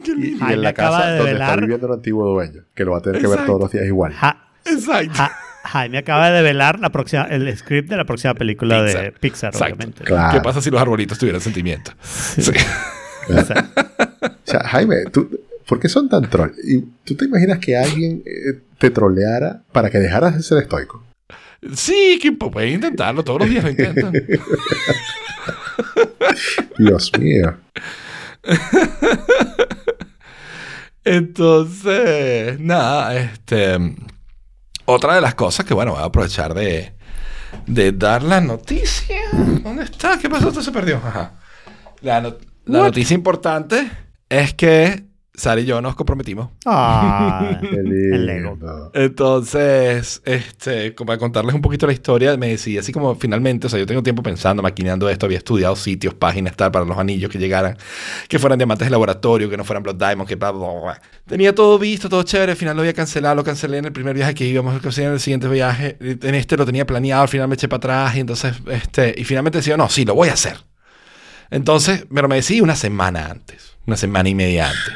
qué Y, lindo". y Ay, en me la acaba casa de donde está velar. viviendo el antiguo dueño, que lo va a tener que ver todos los días igual. Ja- Exacto. Ja- Jaime acaba de velar la próxima, el script de la próxima película de Pixar. Exacto. obviamente. Claro. ¿Qué pasa si los arbolitos tuvieran sentimientos? Sí. Sea, O sea, Jaime, ¿tú, ¿por qué son tan troll? ¿Y ¿Tú te imaginas que alguien eh, te troleara para que dejaras de ser estoico? Sí, que pueden intentarlo. Todos los días lo intentan. Dios mío. Entonces, nada, este... Otra de las cosas que, bueno, voy a aprovechar de, de dar la noticia. ¿Dónde está? ¿Qué pasó? Esto se perdió. Ajá. La, no- la noticia importante es que Sara y yo nos comprometimos. ah, Qué el Lego. lindo. Entonces, este, como para contarles un poquito la historia, me decidí así como finalmente, o sea, yo tengo tiempo pensando, maquinando esto, había estudiado sitios, páginas, tal, para los anillos que llegaran, que fueran diamantes de laboratorio, que no fueran Blood Diamond, que bla, bla, bla, bla. Tenía todo visto, todo chévere, al final lo había cancelado, lo cancelé en el primer viaje que íbamos, lo cancelé en el siguiente viaje, en este lo tenía planeado, al final me eché para atrás, y entonces, este, y finalmente decía, no, sí, lo voy a hacer. Entonces, pero me decidí una semana antes, una semana y media antes.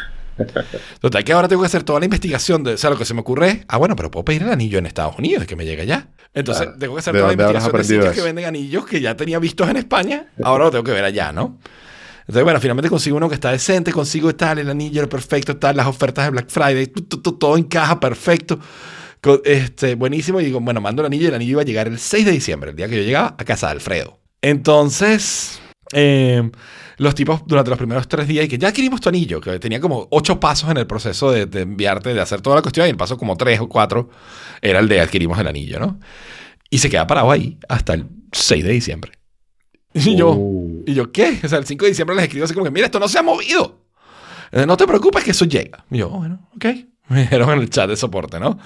Total, que ahora tengo que hacer toda la investigación de, o sea, lo que se me ocurre, ah, bueno, pero puedo pedir el anillo en Estados Unidos, que me llega ya. Entonces, Claro. tengo que hacer ¿De toda la investigación de sitios que venden anillos que ya tenía vistos en España, ahora lo tengo que ver allá, ¿no? Entonces, bueno, finalmente consigo uno que está decente, consigo tal, el anillo, el perfecto, tal, las ofertas de Black Friday, todo encaja perfecto. Este, buenísimo. Y digo, bueno, mando el anillo y el anillo iba a llegar el 6 de diciembre, el día que yo llegaba a casa de Alfredo. Entonces, eh, los tipos durante los primeros tres días y que ya adquirimos tu anillo, que tenía como ocho pasos en el proceso de, de enviarte, de hacer toda la cuestión, y el paso como tres o cuatro era el de adquirimos el anillo, ¿no? Y se queda parado ahí hasta el 6 de diciembre. Y yo, Uh, y yo, ¿qué? O sea, el 5 de diciembre les escribo así como que, mira, esto no se ha movido. Eh, no te preocupes que eso llega. Y yo, bueno, ok. Me dijeron en el chat de soporte, ¿no?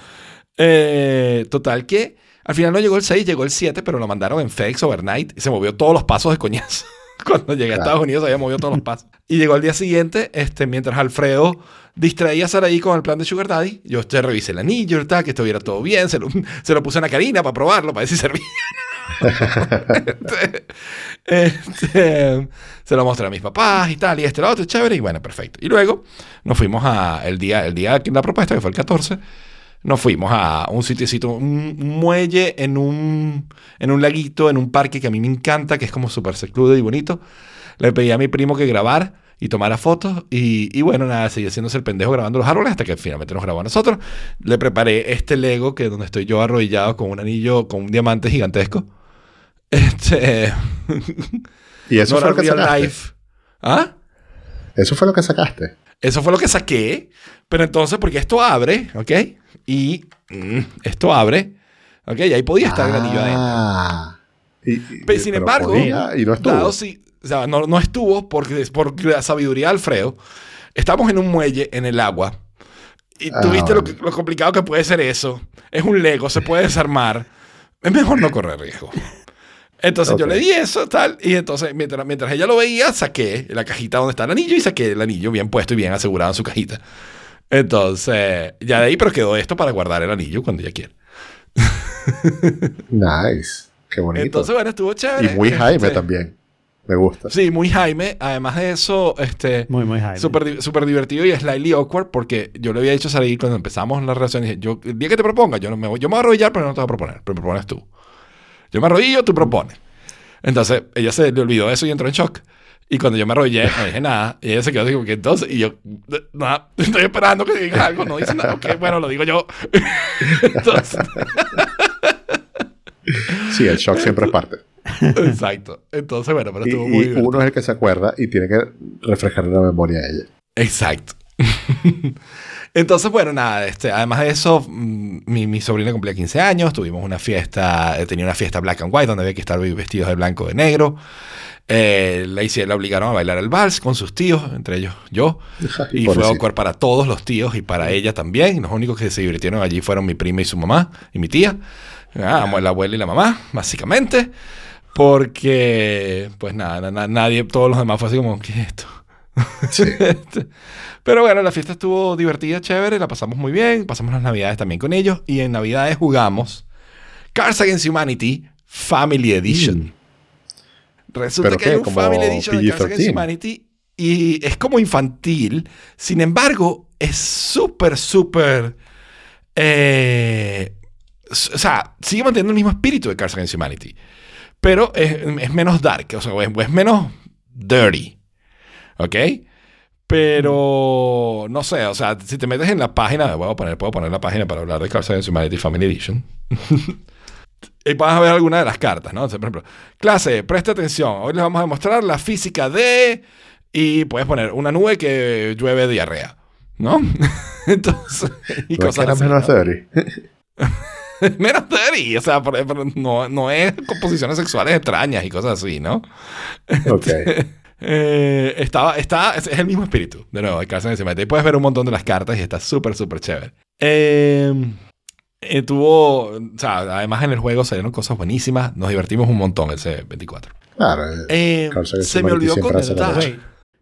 Eh, total que al final no llegó el 6, llegó el 7, pero lo mandaron en FedEx overnight y se movió todos los pasos de coñazo. Cuando llegué a Claro. Estados Unidos había movido todos los pasos. Y llegó al día siguiente, este, mientras Alfredo distraía a Saraí con el plan de Sugar Daddy, yo este, revisé el anillo, tal, que estuviera todo bien, se lo, se lo puse a Ana Karina para probarlo, para ver si servía. Este, este, se lo mostré a mis papás y tal, y este, lo otro, chévere, y bueno, perfecto. Y luego nos fuimos a el día, el día de la propuesta, que fue el 14, nos fuimos a un sitiecito, un muelle en un, en un laguito, en un parque que a mí me encanta, que es como súper secludo y bonito. Le pedí a mi primo que grabar y tomara fotos. Y, y bueno, nada, seguía haciéndose el pendejo grabando los árboles hasta que finalmente nos grabó a nosotros. Le preparé este Lego, que es donde estoy yo arrodillado con un anillo, con un diamante gigantesco. Este. y eso fue lo que sacaste. life. ¿Ah? Eso fue lo que sacaste. Eso fue lo que saqué. Pero entonces, porque esto abre, ¿ok? Y mm, esto abre, ¿ok? Y ahí podía estar el anillo adentro. Ah. Y, y- Pero, sin pero embargo, podía, y no estuvo. dado si- o sea, no, no estuvo porque es por la sabiduría de Alfredo. Estamos en un muelle en el agua. Y Ah, viste lo, lo complicado que puede ser eso. Es un Lego, se puede desarmar. Es mejor no correr riesgo. Entonces yo Ok. le di eso, tal, y entonces mientras, mientras ella lo veía, saqué la cajita donde está el anillo y saqué el anillo bien puesto y bien asegurado en su cajita. Entonces, ya de ahí, pero quedó esto para guardar el anillo cuando ella quiera. Nice. Qué bonito. Entonces, bueno, estuvo chévere. y muy Jaime Este, también. Me gusta. Sí, muy Jaime. Además de eso, este, Muy, muy Jaime. súper súper divertido y slightly awkward porque yo le había dicho a Saraí cuando empezamos la relación, dije, yo, el día que te proponga, yo, no me voy, yo me voy a arrodillar, pero no te voy a proponer, pero me propones tú. Yo me arrodillo, tú propones. Entonces, ella se le olvidó eso y entró en shock. Y cuando yo me arrodillé, no dije nada. Y ella se quedó así como que entonces, y yo, nada, estoy esperando que digas algo, no dice nada. Ok, bueno, lo digo yo. entonces, Sí, el shock siempre es parte. exacto. Entonces, bueno, pero Y, estuvo y muy divertido. uno es el que se acuerda y tiene que refrescarle la memoria a ella. Exacto. Entonces, bueno, nada, este, además de eso, mm, mi, mi sobrina cumplía 15 años, tuvimos una fiesta, eh, tenía una fiesta black and white donde había que estar vestidos de blanco o de negro. Eh, la, hice- la obligaron a bailar el vals con sus tíos, entre ellos yo. Y fue Pobrecita. awkward para todos los tíos y para ella también. Los únicos que se divirtieron allí fueron mi prima y su mamá y mi tía. Ah, amo la abuela y la mamá, básicamente. Porque, pues nada, na- na- nadie, todos los demás fue así como, ¿qué es esto? Sí. Pero bueno, la fiesta estuvo divertida, chévere, la pasamos muy bien, pasamos las navidades también con ellos y en navidades jugamos Cards Against Humanity Family Edition. Resulta ¿Pero que hay un ¿Como Family Edition de Cards Against PG-13? Humanity y es como infantil, sin embargo, es súper, súper... eh, o sea, sigue manteniendo el mismo espíritu de Cards Against Humanity, pero es, es menos dark, o sea, es, es menos dirty. ¿Ok? Pero no sé, o sea, si te metes en la página, voy a poner, puedo poner la página para hablar de Cards Against Humanity Family Edition. y vas a ver alguna de las cartas, ¿no? O sea, por ejemplo, clase, presta atención. Hoy les vamos a demostrar la física de. Y puedes poner una nube que llueve diarrea, ¿no? Entonces, y que cosas era así. menos ¿no? Menos dirty, o sea, no, no es composiciones sexuales extrañas y cosas así, ¿no? Ok. Eh, estaba, está, es, el mismo espíritu, de nuevo, Cards Against Humanity. Y puedes ver un montón de las cartas y está súper, súper chévere. Eh, eh, tuvo, o sea, además en el juego salieron cosas buenísimas. Nos divertimos un montón ese 24. Claro. eh, Eh, se me olvidó la comentar.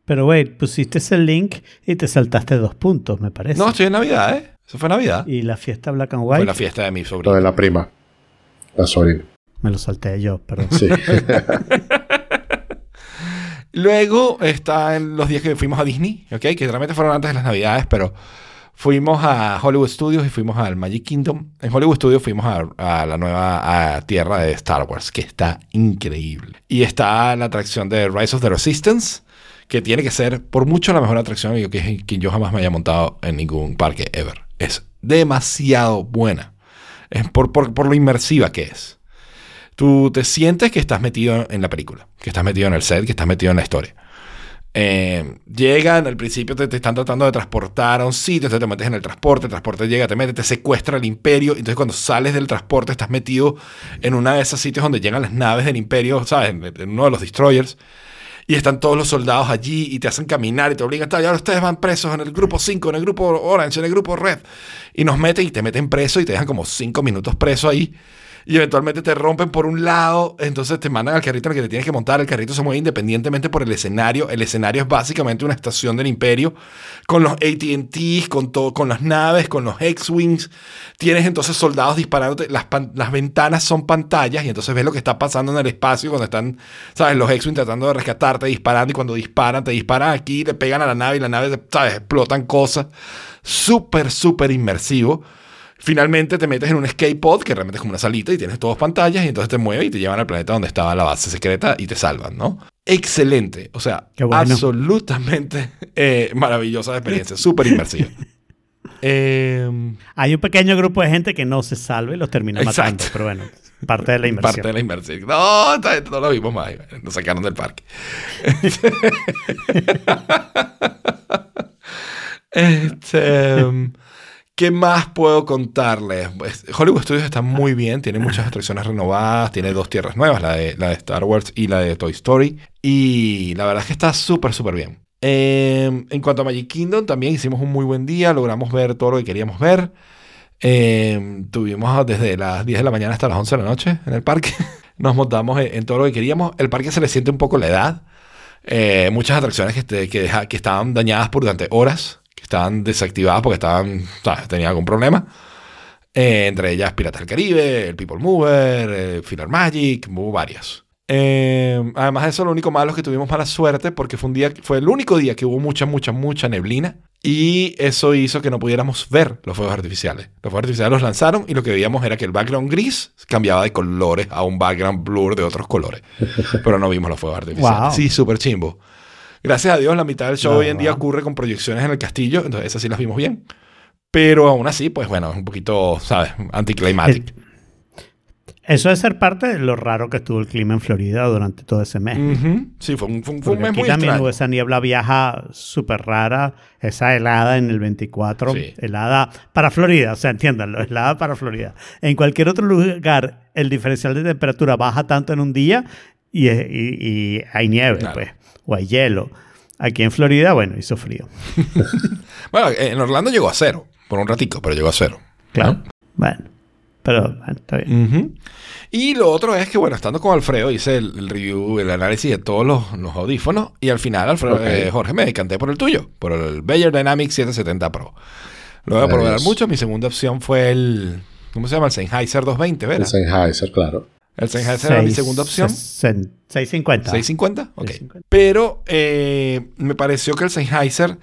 Pero wait, pusiste ese link y te saltaste dos puntos, me parece. No, estoy en Navidad, ¿eh? Eso fue Navidad. Y la fiesta Black and Fue White, la fiesta de mi sobrino. de la prima. La sobrina. me lo salté yo, perdón. Sí. Luego está en los días que fuimos a Disney, ¿ok? Que realmente fueron antes de las Navidades, pero fuimos a Hollywood Studios y fuimos al Magic Kingdom. En Hollywood Studios fuimos a, la nueva tierra de Star Wars, que está increíble. Y está la atracción de Rise of the Resistance, que tiene que ser por mucho la mejor atracción que, yo jamás me haya montado en ningún parque ever. Es demasiado buena. Por, por lo inmersiva que es tú te sientes que estás metido en la película, que estás metido en el set, que estás metido en la historia. Eh, llegan, al principio te, te están tratando de transportar a un sitio, entonces te metes en el transporte, el transporte llega, te mete, te secuestra el imperio, entonces cuando sales del transporte estás metido en una de esos sitios donde llegan las naves del imperio, ¿sabes? En, uno de los destroyers. Y están todos los soldados allí y te hacen caminar y te obligan, tal, y ahora ustedes van presos en el grupo 5, en el grupo Orange, en el grupo Red. Y nos meten y te meten preso y te dejan como 5 minutos preso ahí. Y eventualmente te rompen por un lado, entonces te mandan al carrito en el que te tienes que montar. El carrito se mueve independientemente por el escenario. El escenario es básicamente una estación del imperio con los ATTs, con, con las naves, con los X-Wings. Tienes entonces soldados disparándote. Las, las ventanas son pantallas y entonces ves lo que está pasando en el espacio cuando están, ¿sabes? Los X-Wing tratando de rescatarte, disparando. Y cuando disparan, te disparan aquí, le pegan a la nave y la nave, ¿sabes? Explotan cosas. Súper, súper inmersivo. Finalmente te metes en un escape pod, que realmente es como una salita y tienes todas pantallas, y entonces te mueves y te llevan al planeta donde estaba la base secreta y te salvan, ¿no? Excelente. O sea, bueno. absolutamente eh, maravillosa experiencia, súper inmersiva. Eh, Hay un pequeño grupo de gente que no se salva y los termina Exacto. matando, pero bueno, parte de la inversión. parte de la inversión. No, no lo vimos más. Nos sacaron del parque. este, ¿Qué más puedo contarles? Hollywood Studios está muy bien, tiene muchas atracciones renovadas, tiene dos tierras nuevas, la de, Star Wars y la de Toy Story. Y la verdad es que está súper, súper bien. Eh, en cuanto a Magic Kingdom, también hicimos un muy buen día, logramos ver todo lo que queríamos ver. Eh, tuvimos desde las 10 de la mañana hasta las 11 de la noche en el parque. Nos montamos en, todo lo que queríamos. El parque se le siente un poco la edad. Eh, muchas atracciones que, que, estaban dañadas por durante horas, estaban desactivadas porque estaban, ¿sabes? tenían algún problema. Eh, entre ellas Piratas del Caribe, el People Mover, eh, Filler Magic, hubo varias. Eh, además de eso, lo único malo es que tuvimos mala suerte porque fue un día, fue el único día que hubo mucha, mucha, mucha neblina Y eso hizo que no pudiéramos ver los fuegos artificiales. Los fuegos artificiales los lanzaron y lo que veíamos era que el background gris cambiaba de colores a un background blur de otros colores. Pero no vimos los fuegos artificiales. Wow. Sí, súper chimbo. Gracias a Dios, la mitad del show No, hoy en día wow. ocurre con proyecciones en el castillo, entonces esas sí las vimos bien. Pero aún así, pues bueno, es un poquito, ¿sabes? Anticlimatic. Eso es ser parte de lo raro que estuvo el clima en Florida durante todo ese mes. Ujú. Sí, fue un, fue un- fue un mes aquí muy también extraño. esa niebla viaja súper rara, esa helada en el 24, Sí. helada para Florida, o sea, entiéndanlo, helada para Florida. En cualquier otro lugar, el diferencial de temperatura baja tanto en un día y, y- y hay nieve, Claro. pues, o hay hielo. Aquí en Florida, bueno, hizo frío. Bueno, en Orlando llegó a cero, por un ratico, pero llegó a cero. Claro. Bueno, pero bueno, está bien. Y lo otro es que, bueno, estando con Alfredo, hice el, el review, el análisis de todos los, los audífonos. Y al final, Alfredo, eh, Jorge, me decanté por el tuyo, por el Bayer Dynamics 770 Pro. Lo voy a probar mucho. Mi segunda opción fue el. ¿Cómo se llama? El Sennheiser 220, El ¿verdad? Sennheiser, claro. El Sennheiser era mi segunda opción. sesen- 650. 650, ok. 650. Pero eh, me pareció que el Sennheiser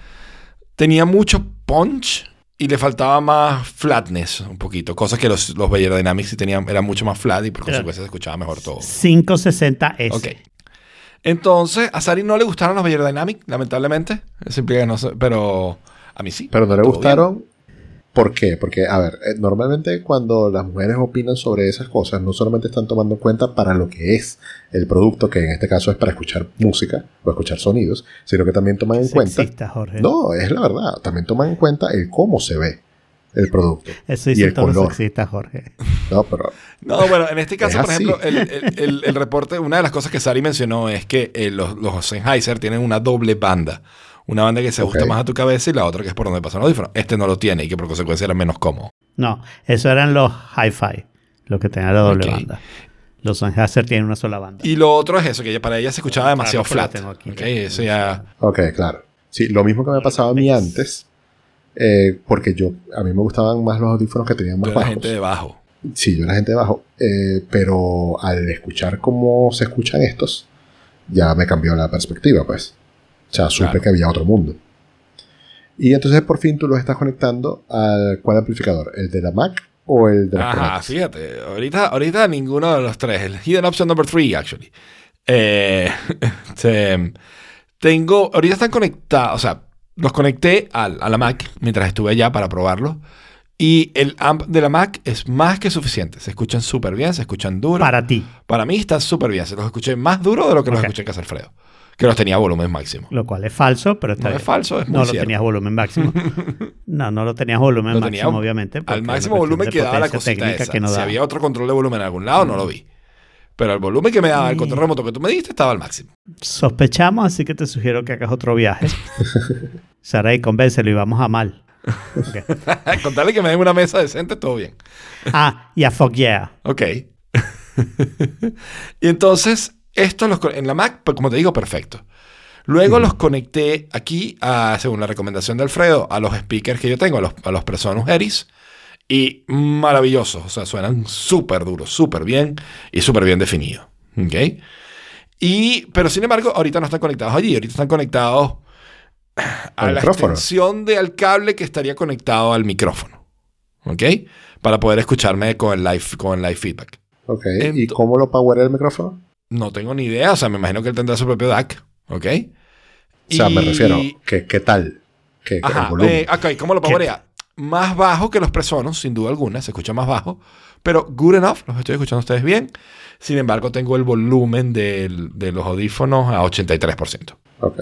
tenía mucho punch y le faltaba más flatness un poquito. Cosas que los, los Bayer Dynamics sí tenían, eran mucho más flat y por consecuencia se escuchaba mejor todo. 560S. Ok. Entonces, a Sari no le gustaron los Bayer Dynamic, lamentablemente. Es simple que no sé, pero a mí sí. Pero no le gustaron. ¿Por qué? Porque, a ver, eh, normalmente cuando las mujeres opinan sobre esas cosas, no solamente están tomando en cuenta para lo que es el producto, que en este caso es para escuchar música o escuchar sonidos, sino que también toman en cuenta. Sexista, Jorge. No, es la verdad. También toman en cuenta el cómo se ve el producto. Eso y dice el todo color. sexista, Jorge. No, pero. No, bueno, en este caso, Es por así. ejemplo, el, el- el- el reporte, una de las cosas que Sari mencionó es que eh, los, los Sennheiser tienen una doble banda. Una banda que se ajusta más a tu cabeza y la otra que es por donde pasa el audífono. Este no lo tiene y que por consecuencia era menos cómodo. No, eso eran los hi-fi, los que tenían la doble banda. Los Sennheiser tienen una sola banda. Y lo otro es eso, que para ella se escuchaba demasiado lo flat. tengo aquí. Ok, eso ya... Ok, claro. Sí, lo mismo que me pasaba a mí antes, eh, porque yo, a mí me gustaban más los audífonos que tenían más bajos. gente de bajo. Sí, yo la gente de abajo, eh, pero al escuchar cómo se escuchan estos, ya me cambió la perspectiva, pues. O sea, supe Claro. que había otro mundo. Y entonces por fin tú los estás conectando al cuál amplificador, el de la Mac o el de la Ajá, Connect? fíjate. Ahorita, ahorita ninguno de los tres. El hidden option number three, actually. Eh, este, tengo. Ahorita están conectados. O sea, los conecté al- a la Mac mientras estuve allá para probarlo. Y el amp de la Mac es más que suficiente. Se escuchan súper bien, se escuchan duro. Para ti, Para mí está súper bien. Se los escuché más duro de lo que los escuché en Casa Alfredo. Que los tenía volumen máximo. lo cual es falso, pero está No es falso, es muy No lo tenías volumen máximo. No, no lo tenías volumen Lo máximo, tenía obviamente. Al máximo volumen que daba la cosita esa. que no si da. había otro control de volumen en algún lado, no lo vi. Pero el volumen que me daba el control remoto que tú me diste estaba al máximo. Sospechamos, así que te sugiero que hagas otro viaje. Saray, convéncelo y vamos a mal. Ok. Contarle que me den una mesa decente, todo bien. Ah, y a Fuck Yeah. Ok. y entonces, esto los, en la Mac, pues, como te digo, perfecto. Luego los conecté aquí, a, según la recomendación de Alfredo, a los speakers que yo tengo, a los, a los Presonus Eris. Y maravillosos, o sea, suenan súper duros, súper bien y súper bien definidos. ¿Ok? Y, pero sin embargo, ahorita no están conectados allí, ahorita están conectados a Al la micrófono. extensión del cable que estaría conectado al micrófono. ¿Ok? Para poder escucharme con el live, con el live feedback. Ok, ¿y cómo lo powerea el micrófono? No tengo ni idea, o sea, me imagino que él tendrá su propio DAC. ¿Ok? O sea, me refiero, ¿qué, qué tal? ¿Qué, Ajá, el volumen? eh, ok, ¿cómo lo powerea? Más bajo que los Presonus, sin duda alguna, se escucha más bajo, pero good enough, los estoy escuchando ustedes bien. Sin embargo, tengo el volumen del- de los audífonos a 83%. Ok.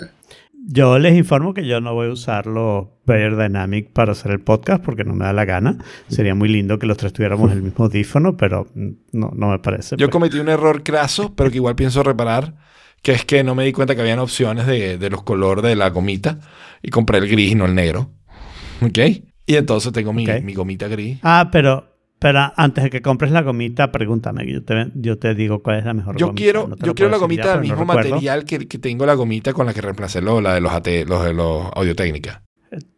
Yo les informo que yo no voy a usar los Bayer Dynamic para hacer el podcast porque no me da la gana. Sería muy lindo que los tres tuviéramos el mismo audífono, pero mm, no, no me parece. Yo pues. cometí un error craso, pero que igual pienso reparar, que es que no me di cuenta que habían opciones de, de los colores de la gomita y compré el gris y no el negro. ¿Ok? Y entonces tengo mi, mi gomita gris. Ah, pero, pero antes de que compres la gomita, pregúntame. que Yo te, yo te digo cuál es la mejor Yo gomita. quiero, No te yo quiero la gomita ya, del no mismo material que, que tengo la gomita con la que reemplacé lo- la de los, AT, los de los Audio Técnica.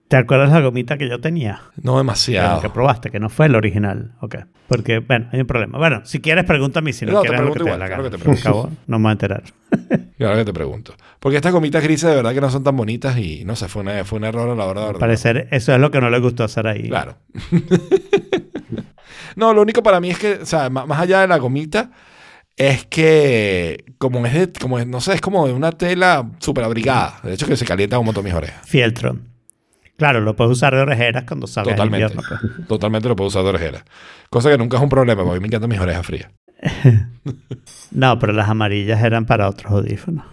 ¿Te acuerdas la gomita que yo tenía? No La demasiado. que probaste, que no fue el original. Ok. Porque, bueno, hay un problema. Bueno, si quieres, pregúntame si no, No, te quieres lo que te igual, la claro que te pregunto. Cabo, no me voy a enterar. Claro que te pregunto. Porque estas gomitas grises de verdad que no son tan bonitas y no sé, fue, una- fue un error a la hora de Al parecer, eso es lo que no le gustó hacer ahí. Claro. no, lo único para mí es que, o sea, más allá de la gomita, es que como es de, como es- no sé, es como de una tela súper abrigada. De hecho, que se calienta un montón mis orejas. Fieltro. Claro, lo puedes usar de orejeras cuando salgas en Totalmente. invierno. pues. Totalmente lo puedo usar de orejera. Cosa que nunca es un problema, porque a mí me encantan mis orejas frías. No, pero las amarillas eran para otros audífonos.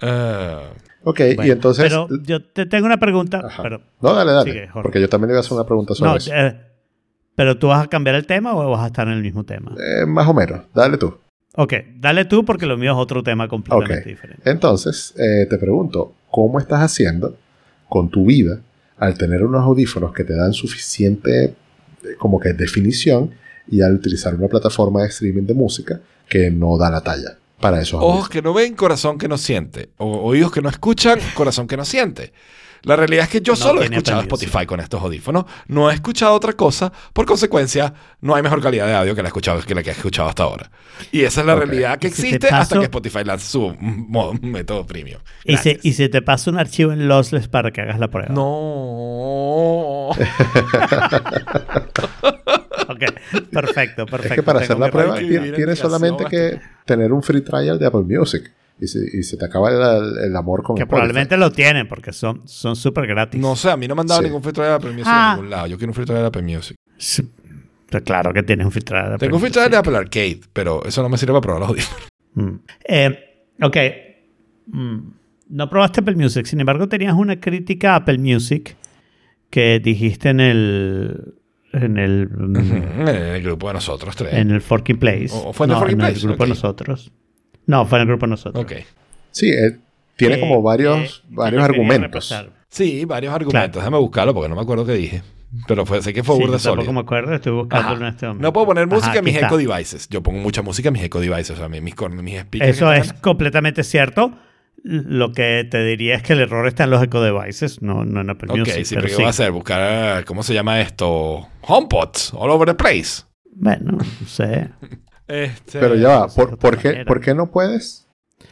Eh, Ok, Bueno, y entonces... Pero yo te tengo una pregunta. Pero, no, dale, dale. Sigue, porque yo también le voy a hacer una pregunta sobre no, eso. eh, pero tú vas a cambiar el tema o vas a estar en el mismo tema. Eh, más o menos, dale tú. Ok, dale tú porque lo mío es otro tema completamente Ok. diferente. Entonces, eh, te pregunto, ¿cómo estás haciendo con tu vida al tener unos audífonos que te dan suficiente eh, como que definición y al utilizar una plataforma de streaming de música que no da la talla para esos ojos audífonos? que no ven, corazón que no siente. O oídos que no escuchan, corazón que no siente. La realidad es que yo No solo he escuchado. Spotify con estos audífonos. No he escuchado otra cosa. Por consecuencia, no hay mejor calidad de audio que la, he escuchado, que la que he escuchado hasta ahora. Y esa es la Ok. realidad que Y si existe hasta paso- que Spotify lance su mo- método premium. Y se, y se te pasa un archivo en Lossless para que hagas la prueba. No. Ok, perfecto, perfecto. Es que para hacer Tengo la que prueba tienes solamente que tener un free trial de Apple Music y se, y se te acaba el, el amor con Que Spotify. probablemente lo tienen porque son son súper gratis. No sé, a mí no me han dado Sí. ningún trial de Apple Music Ah. en ningún lado. Yo quiero un trial de Apple Music. Sí, pero Claro que tienes un filtrador. de Tengo un trial de. Apple Arcade, pero eso no me sirve para probar los audífonos. Mm. Eh, ok. Mm. No probaste Apple Music. Sin embargo, tenías una crítica a Apple Music que dijiste en el. En el. En el grupo de nosotros tres. En el Forking Place. ¿O fue en el no, Forking en el grupo de nosotros. No, fue en el grupo de nosotros. Ok. Sí, eh, tiene Eh, como varios, eh, varios argumentos. repasar. Sí, varios argumentos. Déjame buscarlo porque no me acuerdo qué dije. Pero fue, sé que fue Sí, burda sólido. me acuerdo, estoy buscándolo Ajá. en este momento. No puedo poner Ajá, música en mis está. eco devices. Yo pongo mucha música en mis eco devices. O sea, mis, mis, mis speakers. Eso es están- completamente cierto. Lo que te diría es que el error está en los eco devices, no, no en Apple Ok, Music. sí, pero ¿qué sí. voy a hacer? Buscar, ¿cómo se llama esto? HomePods, all over the place. Bueno, no sé. Este, Pero ya va, de ¿por, qué. ¿por qué no puedes?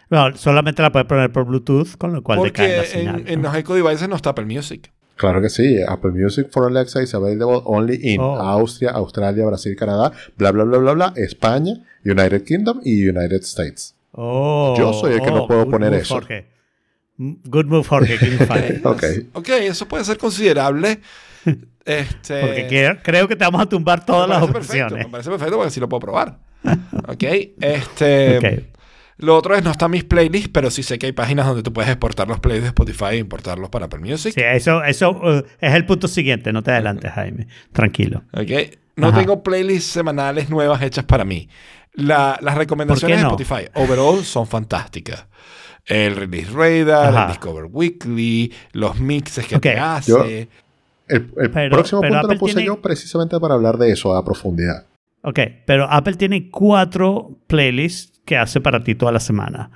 Bueno, solamente la puedes poner por Bluetooth, con lo cual decae la Porque señal. en, los eco devices no está Apple Music. Claro que sí. Apple Music for Alexa is available only in Oh. Austria, Australia, Brasil, Canadá, bla, bla, bla, bla, bla, España, United Kingdom y United States. Oh, Yo soy el que no puedo good poner move, eso. Jorge. Good move, Jorge. give me five. Ok. Ok, eso puede ser considerable. Este, Porque quiero- creo que te vamos a tumbar todas me las parece perfecto, opciones. me parece perfecto porque así lo puedo probar. Ok, este. Ok. Lo otro es no están mis playlists, pero sí sé que hay páginas donde tú puedes exportar los playlists de Spotify e importarlos para Apple Music. Sí, eso, eso uh, es el punto siguiente. No te adelantes, Jaime. Tranquilo. Ok. No Ajá. tengo playlists semanales nuevas hechas para mí. La- las recomendaciones ¿Por de? Spotify overall son fantásticas. El Release Radar, Ajá. el Discover Weekly, los mixes que te hace. Yo- El, el Pero- próximo pero punto Apple lo puse tiene- yo precisamente para hablar de eso a profundidad. Ok, pero Apple tiene cuatro playlists que hace para ti toda la semana.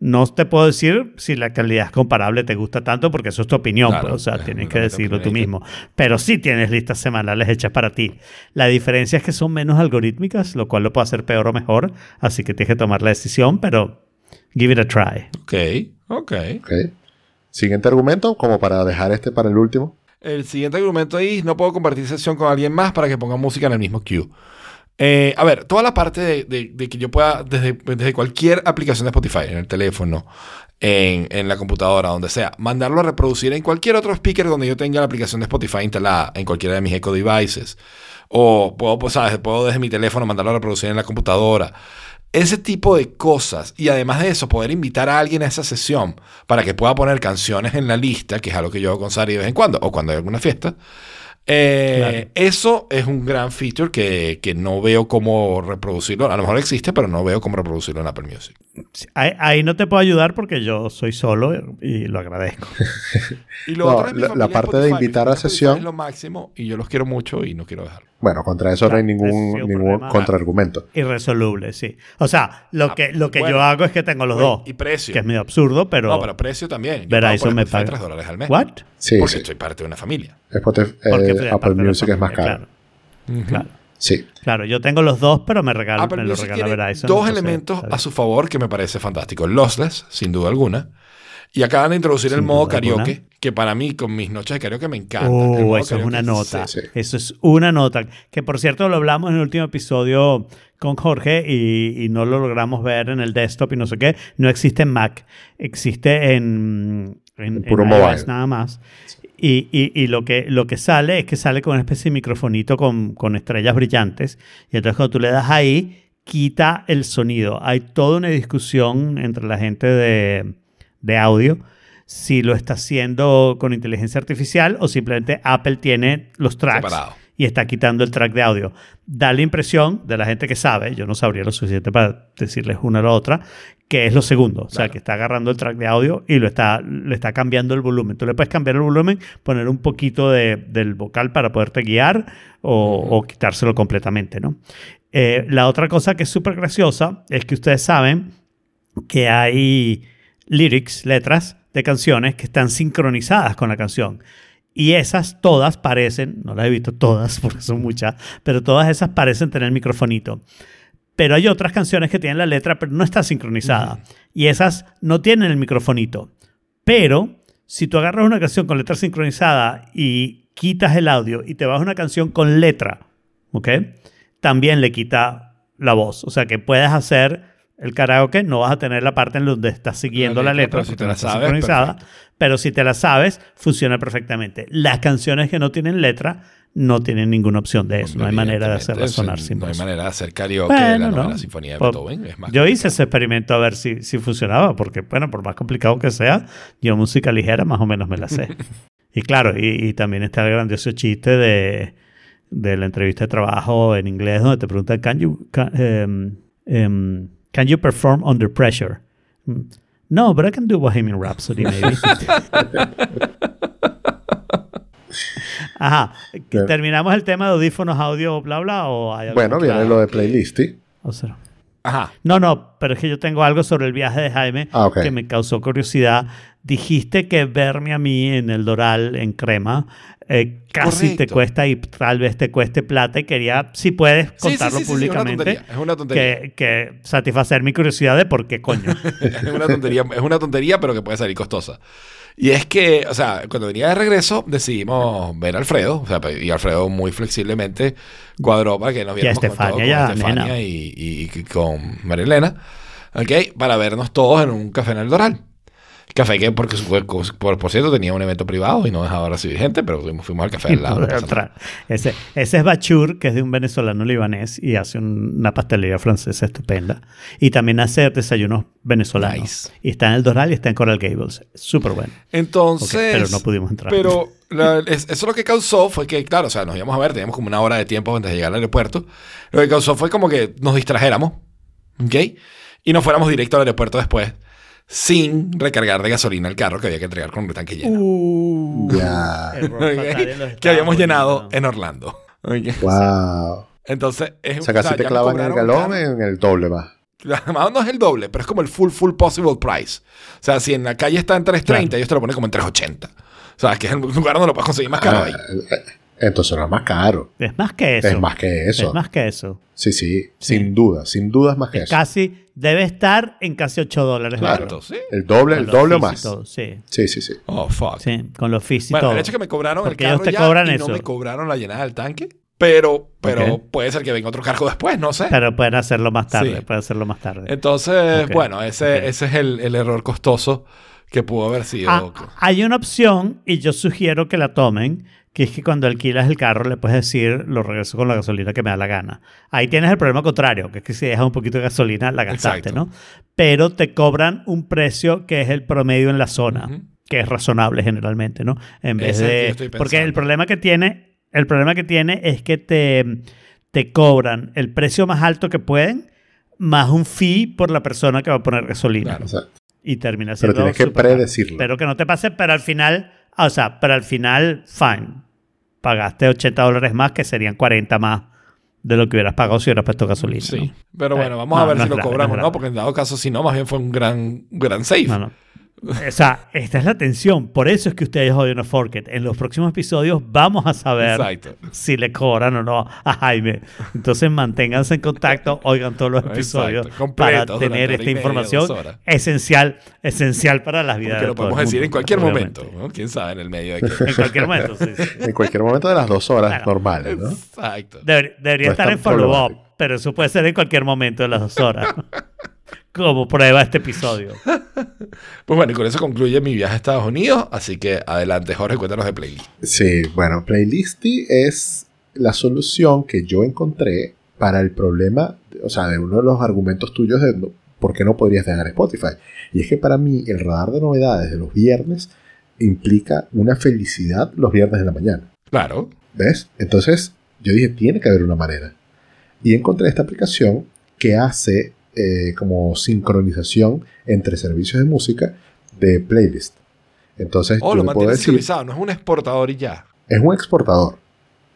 No te puedo decir si la calidad es comparable, te gusta tanto, porque eso es tu opinión, Claro, pues, o sea, es tienes que decirlo tú mismo. Pero sí tienes listas semanales hechas para ti. La diferencia es que son menos algorítmicas, lo cual lo puede hacer peor o mejor, así que tienes que tomar la decisión, pero give it a try. Ok, ok. Ok. Siguiente argumento, como para dejar este para el último. El siguiente argumento ahí, no puedo compartir sesión con alguien más para que ponga música en el mismo queue. Eh, a ver, toda la parte de, que yo pueda, desde, cualquier aplicación de Spotify, en el teléfono, en, en la computadora, donde sea, mandarlo a reproducir en cualquier otro speaker donde yo tenga la aplicación de Spotify instalada, en cualquiera de mis eco devices. O puedo, pues, ¿sabes? puedo desde mi teléfono mandarlo a reproducir en la computadora. Ese tipo de cosas. Y además de eso, poder invitar a alguien a esa sesión para que pueda poner canciones en la lista, que es algo que yo hago con Sari de vez en cuando, o cuando hay alguna fiesta. Eh, Claro. Eso es un gran feature que, que no veo cómo reproducirlo. A lo mejor existe, pero no veo cómo reproducirlo en Apple Music. Ahí, ahí no te puedo ayudar porque yo soy solo y lo agradezco. Y lo No, otro es mi la- parte de Spotify. Invitar a sesión- Es lo máximo y yo los quiero mucho y no quiero dejarlo. Bueno, contra eso no hay ningún, ningún contraargumento. Irresoluble, sí. O sea, lo Ah, que, lo que bueno. yo hago es que tengo los dos. Y precio. Que es medio absurdo, pero. no, pero precio también. Por me paga. 3 dólares al mes. ¿What? Sí, Porque sí. soy parte de una familia. Spotify- Porque eh, Apple Music es más caro. Claro. claro. Sí. Claro, yo tengo los dos, pero me, regala, Apple me lo regala Verizon. dos entonces, elementos a su favor que me parece fantástico. Lossless, sin duda alguna. Y acaban de introducir el modo karaoke, alguna. que para mí, con mis noches de karaoke, me encanta. El modo Oh, eso es una nota. sí, sí. Eso es una nota. Que por cierto lo hablamos en el último episodio con Jorge y, y no lo logramos ver en el desktop y no sé qué. No existe en Mac. Existe en, en, puro en iOS nada más. Y, y- y lo, que, lo que sale es que sale con una especie de microfonito con, con estrellas brillantes. Y entonces cuando tú le das ahí, quita el sonido. Hay toda una discusión entre la gente de, de audio si lo está haciendo con inteligencia artificial o simplemente Apple tiene los tracks Separado. y está quitando el track de audio. Da la impresión de la gente que sabe, yo no sabría lo suficiente para decirles una o la otra, que es lo segundo. O sea, Claro. que está agarrando el track de audio y lo está, le está cambiando el volumen. Tú le puedes cambiar el volumen, poner un poquito de- del vocal para poderte guiar o, o quitárselo completamente, ¿no? Eh, la otra cosa que es súper graciosa es que ustedes saben que hay lyrics, letras de canciones que están sincronizadas con la canción. Y esas todas parecen, no las he visto todas porque son muchas, pero todas esas parecen tener microfonito. Pero hay otras canciones que tienen la letra, pero no está sincronizada. Y esas no tienen el microfonito. Pero si tú agarras una canción con letra sincronizada y quitas el audio y te vas a una canción con letra, ¿ok? También le quita la voz. O sea que puedes hacer el karaoke, no vas a tener la parte en donde estás siguiendo La la, letra, letra, pero si te la sabes, sincronizada. Pero si te la sabes, funciona perfectamente. Las canciones que no tienen letra no tienen ninguna opción de eso. No hay manera de hacerla sonar sin No hay manera de hacer karaoke de Bueno, la novena no. sinfonía de Por- Beethoven. Es más Yo hice ese experimento a ver si, si funcionaba, porque, bueno, por más complicado que sea, yo música ligera más o menos me la sé. y claro, y, y también está el grandioso chiste de, de la entrevista de trabajo en inglés, donde te preguntan, ¿Can you, can, em, em, can you perform under pressure? Mm, No, but I can do Bohemian Rhapsody, maybe. Ajá. ¿Terminamos el tema de audífonos, audio, bla, bla? ¿O hay algo Bueno, viene claro? lo de playlist. O sea, Ajá. no, no, pero es que yo tengo algo sobre el viaje de Jaime Ah, que me causó curiosidad. Dijiste que verme a mí en el Doral, en crema, eh, casi te cuesta y tal vez te cueste plata y quería, si puedes sí, contarlo sí, sí, sí, es una públicamente, tontería, es una tontería. que, que satisfacer mi curiosidad de por qué coño. es una tontería, es una tontería, pero que puede salir costosa. Y es que, o sea, cuando venía de regreso, decidimos ver a Alfredo. O sea, y Alfredo muy flexiblemente cuadró para que nos viéramos con, Estefania todo, con Estefania Nena. y, y- y con María Elena. ¿Ok? Para vernos todos en un café en el Doral. Café que, porque, por, por cierto, tenía un evento privado y no dejaba recibir gente, pero fuimos, fuimos al café al lado. no ese, ese es Bachur, que es de un venezolano libanés y hace un- una pastelería francesa estupenda. Y también hace desayunos venezolanos. Nice. Y está en el Doral y está en Coral Gables. Súper bueno. Entonces. Ok, pero no pudimos entrar. Pero la- es- eso lo que causó fue que, claro, o sea, nos íbamos a ver, teníamos como una hora de tiempo antes de llegar al aeropuerto. Lo que causó fue como que nos distrajéramos, ¿ok? Y nos fuéramos directo al aeropuerto después, sin recargar de gasolina el carro que había que entregar con un tanque lleno. Uh, los Que habíamos llenado en Orlando. ¿ok? Wow. Entonces, es O sea, casi o sea, te clavan el galón carro. en el doble más. Además, no es el doble, pero es como el full, full possible price. O sea, si en la calle está en 330, Claro. ellos te lo ponen como en 380. O sea, es que es el lugar donde lo puedes conseguir más caro Ah, ahí. eh, entonces no es más caro. Es más que eso. Es más que eso. Es más que eso. Sí, sí, Sí. sin duda. Sin duda es más que eso. Casi, debe estar en casi 8 dólares. Claro. ¿sí? El doble, Con el doble o más. todo, Sí, Sí, sí, sí. Oh, fuck. sí, con los fees y Bueno, todo. el hecho es que me cobraron Porque el ellos carro te ya cobran y eso. no me cobraron la llenada del tanque. Pero, pero Ok. puede ser que venga otro cargo después, no sé. Pero pueden hacerlo más tarde. Sí. Pueden hacerlo más tarde. Entonces, Ok, bueno, ese, ok. ese es el, el error costoso que pudo haber sido. Ah, hay una opción y yo sugiero que la tomen, que es que cuando alquilas el carro le puedes decir lo regreso con la gasolina que me da la gana. Ahí tienes el problema contrario, que es que si dejas un poquito de gasolina la gastaste, Exacto. ¿no? Pero te cobran un precio que es el promedio en la zona, que es razonable generalmente, ¿no? En vez Ese de estoy porque el problema que tiene, el problema que tiene es que te te cobran el precio más alto que pueden más un fee por la persona que va a poner gasolina Claro. Y termina Pero siendo tienes que caro. predecirlo. Pero que no te pase, pero al final, ah, o sea, pero al final, fine. Pagaste 80 dólares más, que serían 40 más de lo que hubieras pagado si hubieras puesto gasolina. Sí. ¿no? Pero Eh, bueno, vamos no, a ver no si lo grave, cobramos no porque en dado caso, si no, más bien fue un gran, gran save. O sea, esta es la tensión. Por eso es que ustedes odian a Forket. En los próximos episodios vamos a saber Exacto. si le cobran o no a Jaime. Entonces manténganse en contacto, oigan todos los episodios para tener esta media, información esencial, esencial para las vidas Que de lo todo el podemos decir mundo, en cualquier obviamente. momento, ¿no? ¿Quién sabe en el medio de que... En cualquier momento, sí. sí. En cualquier momento de las dos horas Claro. normales, ¿no? Exacto. Deber- debería No es estar en follow-up, pero eso puede ser en cualquier momento de las dos horas. Como prueba este episodio. Pues bueno, y con eso concluye mi viaje a Estados Unidos, así que adelante Jorge, cuéntanos de Playlist. Sí, bueno, Playlisty es la solución que yo encontré para el problema, o sea, de uno de los argumentos tuyos de no- por qué no podrías dejar Spotify. Y es que para mí el radar de novedades de los viernes implica una felicidad los viernes de la mañana. Claro. ¿Ves? Entonces yo dije, tiene que haber una manera. Y encontré esta aplicación que hace eh, como sincronización entre servicios de música de playlist. Entonces O yo lo mantienes decir, sincronizado, no es un exportador y ya. es un exportador.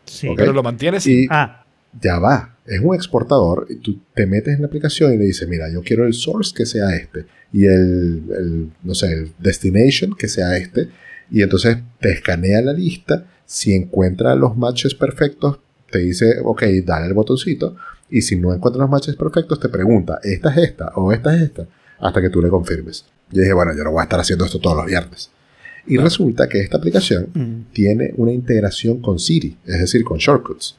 Sí. Pero lo mantienes Y Ah, ya va, es un exportador. Y tú te metes en la aplicación y le dices, mira, yo quiero el source que sea este. Y el, el, no sé, el destination que sea este. Y entonces te escanea la lista. Si encuentra los matches perfectos, te dice, ok, dale el botoncito. Y si no encuentra los matches perfectos, te pregunta, ¿esta es esta o esta es esta? Hasta que tú le confirmes. Yo dije, bueno, yo no voy a estar haciendo esto todos los viernes. Y resulta que esta aplicación mm, tiene una integración con Siri, es decir, con shortcuts.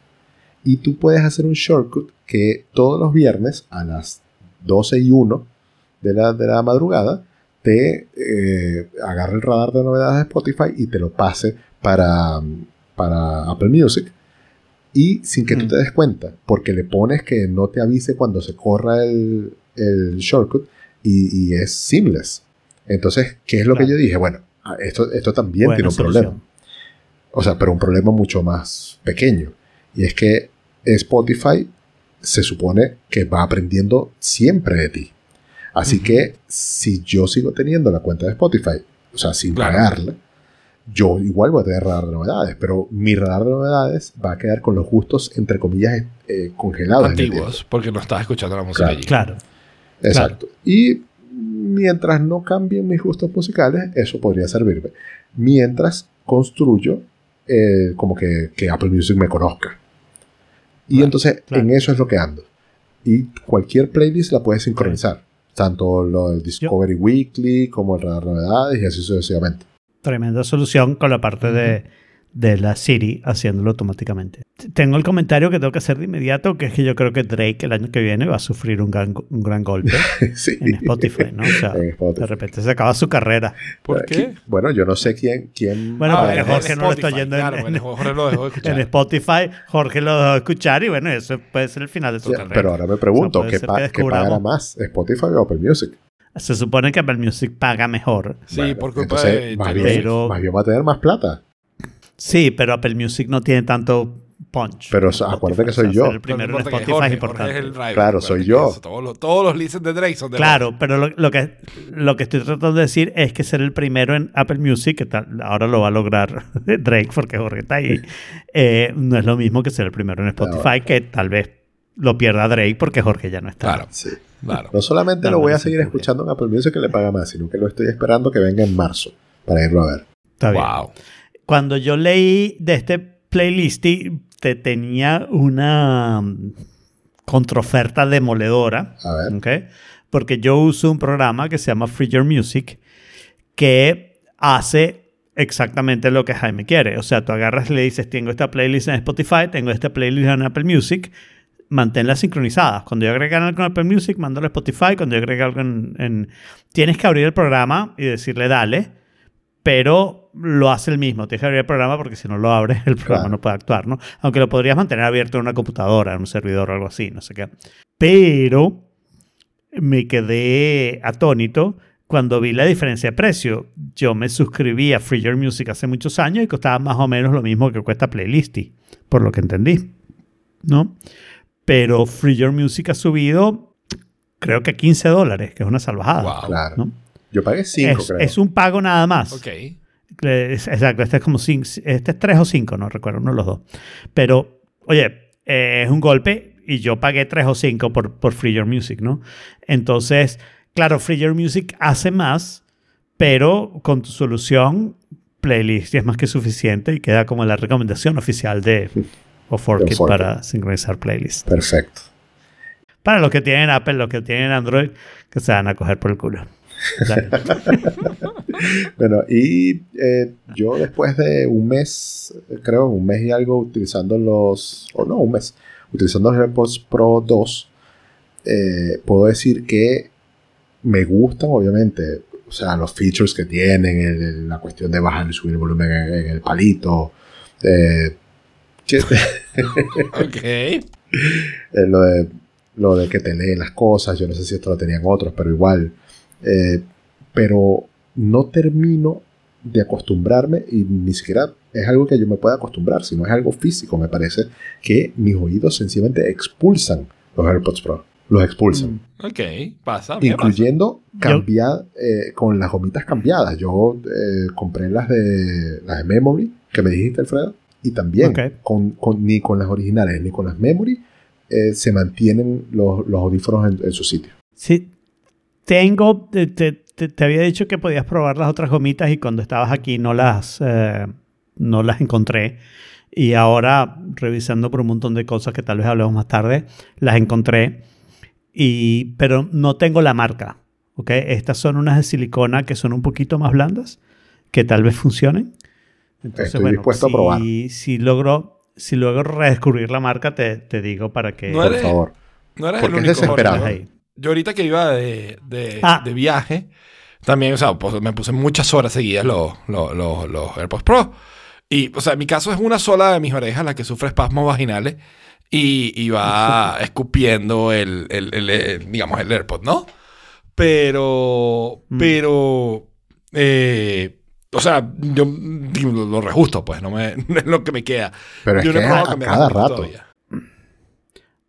Y tú puedes hacer un shortcut que todos los viernes a las 12 y 1 de la, de la madrugada te eh, agarre el radar de novedades de Spotify y te lo pase para, para Apple Music. Y sin que tú Mm. te des cuenta, porque le pones que no te avise cuando se corra el, el shortcut y, y es seamless. Entonces, ¿qué es lo que yo dije? Bueno, ah, esto, esto también buena tiene un solución. problema. O sea, pero un problema mucho más pequeño. Y es que Spotify se supone que va aprendiendo siempre de ti. Así que si yo sigo teniendo la cuenta de Spotify, o sea, sin Claro. pagarla, yo igual voy a tener radar de novedades, pero mi radar de novedades va a quedar con los gustos, entre comillas, eh, congelados. Antiguos, porque no estás escuchando la música Claro. allí. Claro. Exacto. Y mientras no cambien mis gustos musicales, eso podría servirme. Mientras construyo eh, como que, que Apple Music me conozca. Y Claro, entonces claro. en eso es lo que ando. Y cualquier playlist la puedes sincronizar. Tanto lo del Discovery Weekly como el Radar Novedades y así sucesivamente. Tremenda solución con la parte de, de la Siri haciéndolo automáticamente. Tengo el comentario que tengo que hacer de inmediato, que es que yo creo que Drake el año que viene va a sufrir un gran, un gran golpe sí. en Spotify, ¿no? O sea, Spotify. de repente se acaba su carrera. ¿Por qué? Bueno, yo no sé quién. quién Bueno, va a porque Jorge no lo está en- claro, en- en Jorge lo dejó de escuchar. En Spotify, Jorge lo dejó de escuchar y bueno, eso puede ser el final de su Ya, carrera. pero ahora me pregunto, O sea, ¿qué, pa- que qué pagará más? ¿Spotify o Apple Music? Se supone que Apple Music paga mejor. Sí, Bueno, por culpa entonces, de más bien. Pero- más bien va a tener más plata. Sí, pero Apple Music no tiene tanto punch. Pero acuérdate que soy yo. el primero en Spotify Jorge, es importante. Jorge es el driver, Claro, soy acuérdate yo. eso, Todos los, todos los listens de Drake son de Claro, pero lo, lo que, lo que estoy tratando de decir es que ser el primero en Apple Music, que tal, ahora lo va a lograr Drake porque Jorge está ahí, eh, no es lo mismo que ser el primero en Spotify, Claro. que tal vez lo pierda Drake porque Jorge ya no está. Claro, Sí. Claro. No solamente No, lo voy a seguir escuchando en Apple Music que le paga más, sino que lo estoy esperando que venga en marzo para irlo a ver. Está bien. Wow. Cuando yo leí de este playlist, te tenía una mm, contraoferta demoledora. A ver. ¿ok? Porque yo uso un programa que se llama Free Your Music que hace exactamente lo que Jaime quiere. O sea, tú agarras y le dices, tengo esta playlist en Spotify, tengo esta playlist en Apple Music, manténlas sincronizadas. Cuando yo agregue algo en Apple Music, mándalo a Spotify. Cuando yo agregue algo en, en- Tienes que abrir el programa y decirle dale, pero lo hace el mismo. Tienes que abrir el programa porque si no lo abres, el programa Claro. no puede actuar, ¿no? Aunque lo podrías mantener abierto en una computadora, en un servidor o algo así, no sé qué. Pero me quedé atónito cuando vi la diferencia de precio. Yo me suscribí a Free Your Music hace muchos años y costaba más o menos lo mismo que cuesta Playlisty, por lo que entendí, ¿no? Pero Free Your Music ha subido, creo que 15 dólares, que es una salvajada. Wow. Claro. ¿no? Yo pagué 5, Es, creo. es un pago nada más. Ok. Es- Exacto, este es como cinco, este es 3 o 5, no recuerdo, uno de los dos. Pero, oye, eh, es un golpe y yo pagué 3 o 5 por, por Free Your Music, ¿no? Entonces, claro, Free Your Music hace más, pero con tu solución, playlist es más que suficiente y queda como la recomendación oficial de o Forkit para sincronizar playlists. Perfecto. Para los que tienen Apple, los que tienen Android, que se van a coger por el culo. Bueno, y eh, yo después de un mes, creo, un mes y algo utilizando los, o no, un mes, utilizando los AirPods Pro 2, eh, puedo decir que me gustan, obviamente, o sea, los features que tienen, el- el- la cuestión de bajar y subir el volumen en, en el palito, eh, que- Ok. eh, lo, de, lo de que te leen las cosas, yo no sé si esto lo tenían otros, pero igual. Eh, pero no termino de acostumbrarme y ni siquiera es algo que yo me pueda acostumbrar, sino es algo físico. Me parece que mis oídos sencillamente expulsan los AirPods Pro. Los expulsan. Ok, pasa. Incluyendo cambiar eh, con las gomitas cambiadas. Yo eh, compré las de las de Memory, que me dijiste, Alfredo. Y también, Ok. con, con- ni con las originales ni con las Memory, eh, se mantienen los, los audífonos en, en su sitio. Sí, tengo, te, te- te- había dicho que podías probar las otras gomitas y cuando estabas aquí no las, eh, no las encontré. Y ahora, revisando por un montón de cosas que tal vez hablemos más tarde, las encontré. Y, pero no tengo la marca. ¿ok? Estas son unas de silicona que son un poquito más blandas, que tal vez funcionen. Entonces, Estoy dispuesto a si, probar. Si logro, si logro redescubrir la marca, te, te digo para que... No Por eres- favor. No eres Porque el es único. desesperado. Jorge. Ahí. Yo ahorita que iba de, de, Ah. de viaje, también, o sea, pues, me puse muchas horas seguidas los, los, los, los AirPods Pro. Y, o sea, en mi caso es una sola de mis orejas la que sufre espasmos vaginales y, y va escupiendo el, el, el- el, digamos, el AirPod, ¿no? Pero, Mm. pero, eh, o sea, yo digo, lo, lo reajusto, pues, no, me, no es lo que me queda. Pero es yo que no he probado a, cada rato. todavía.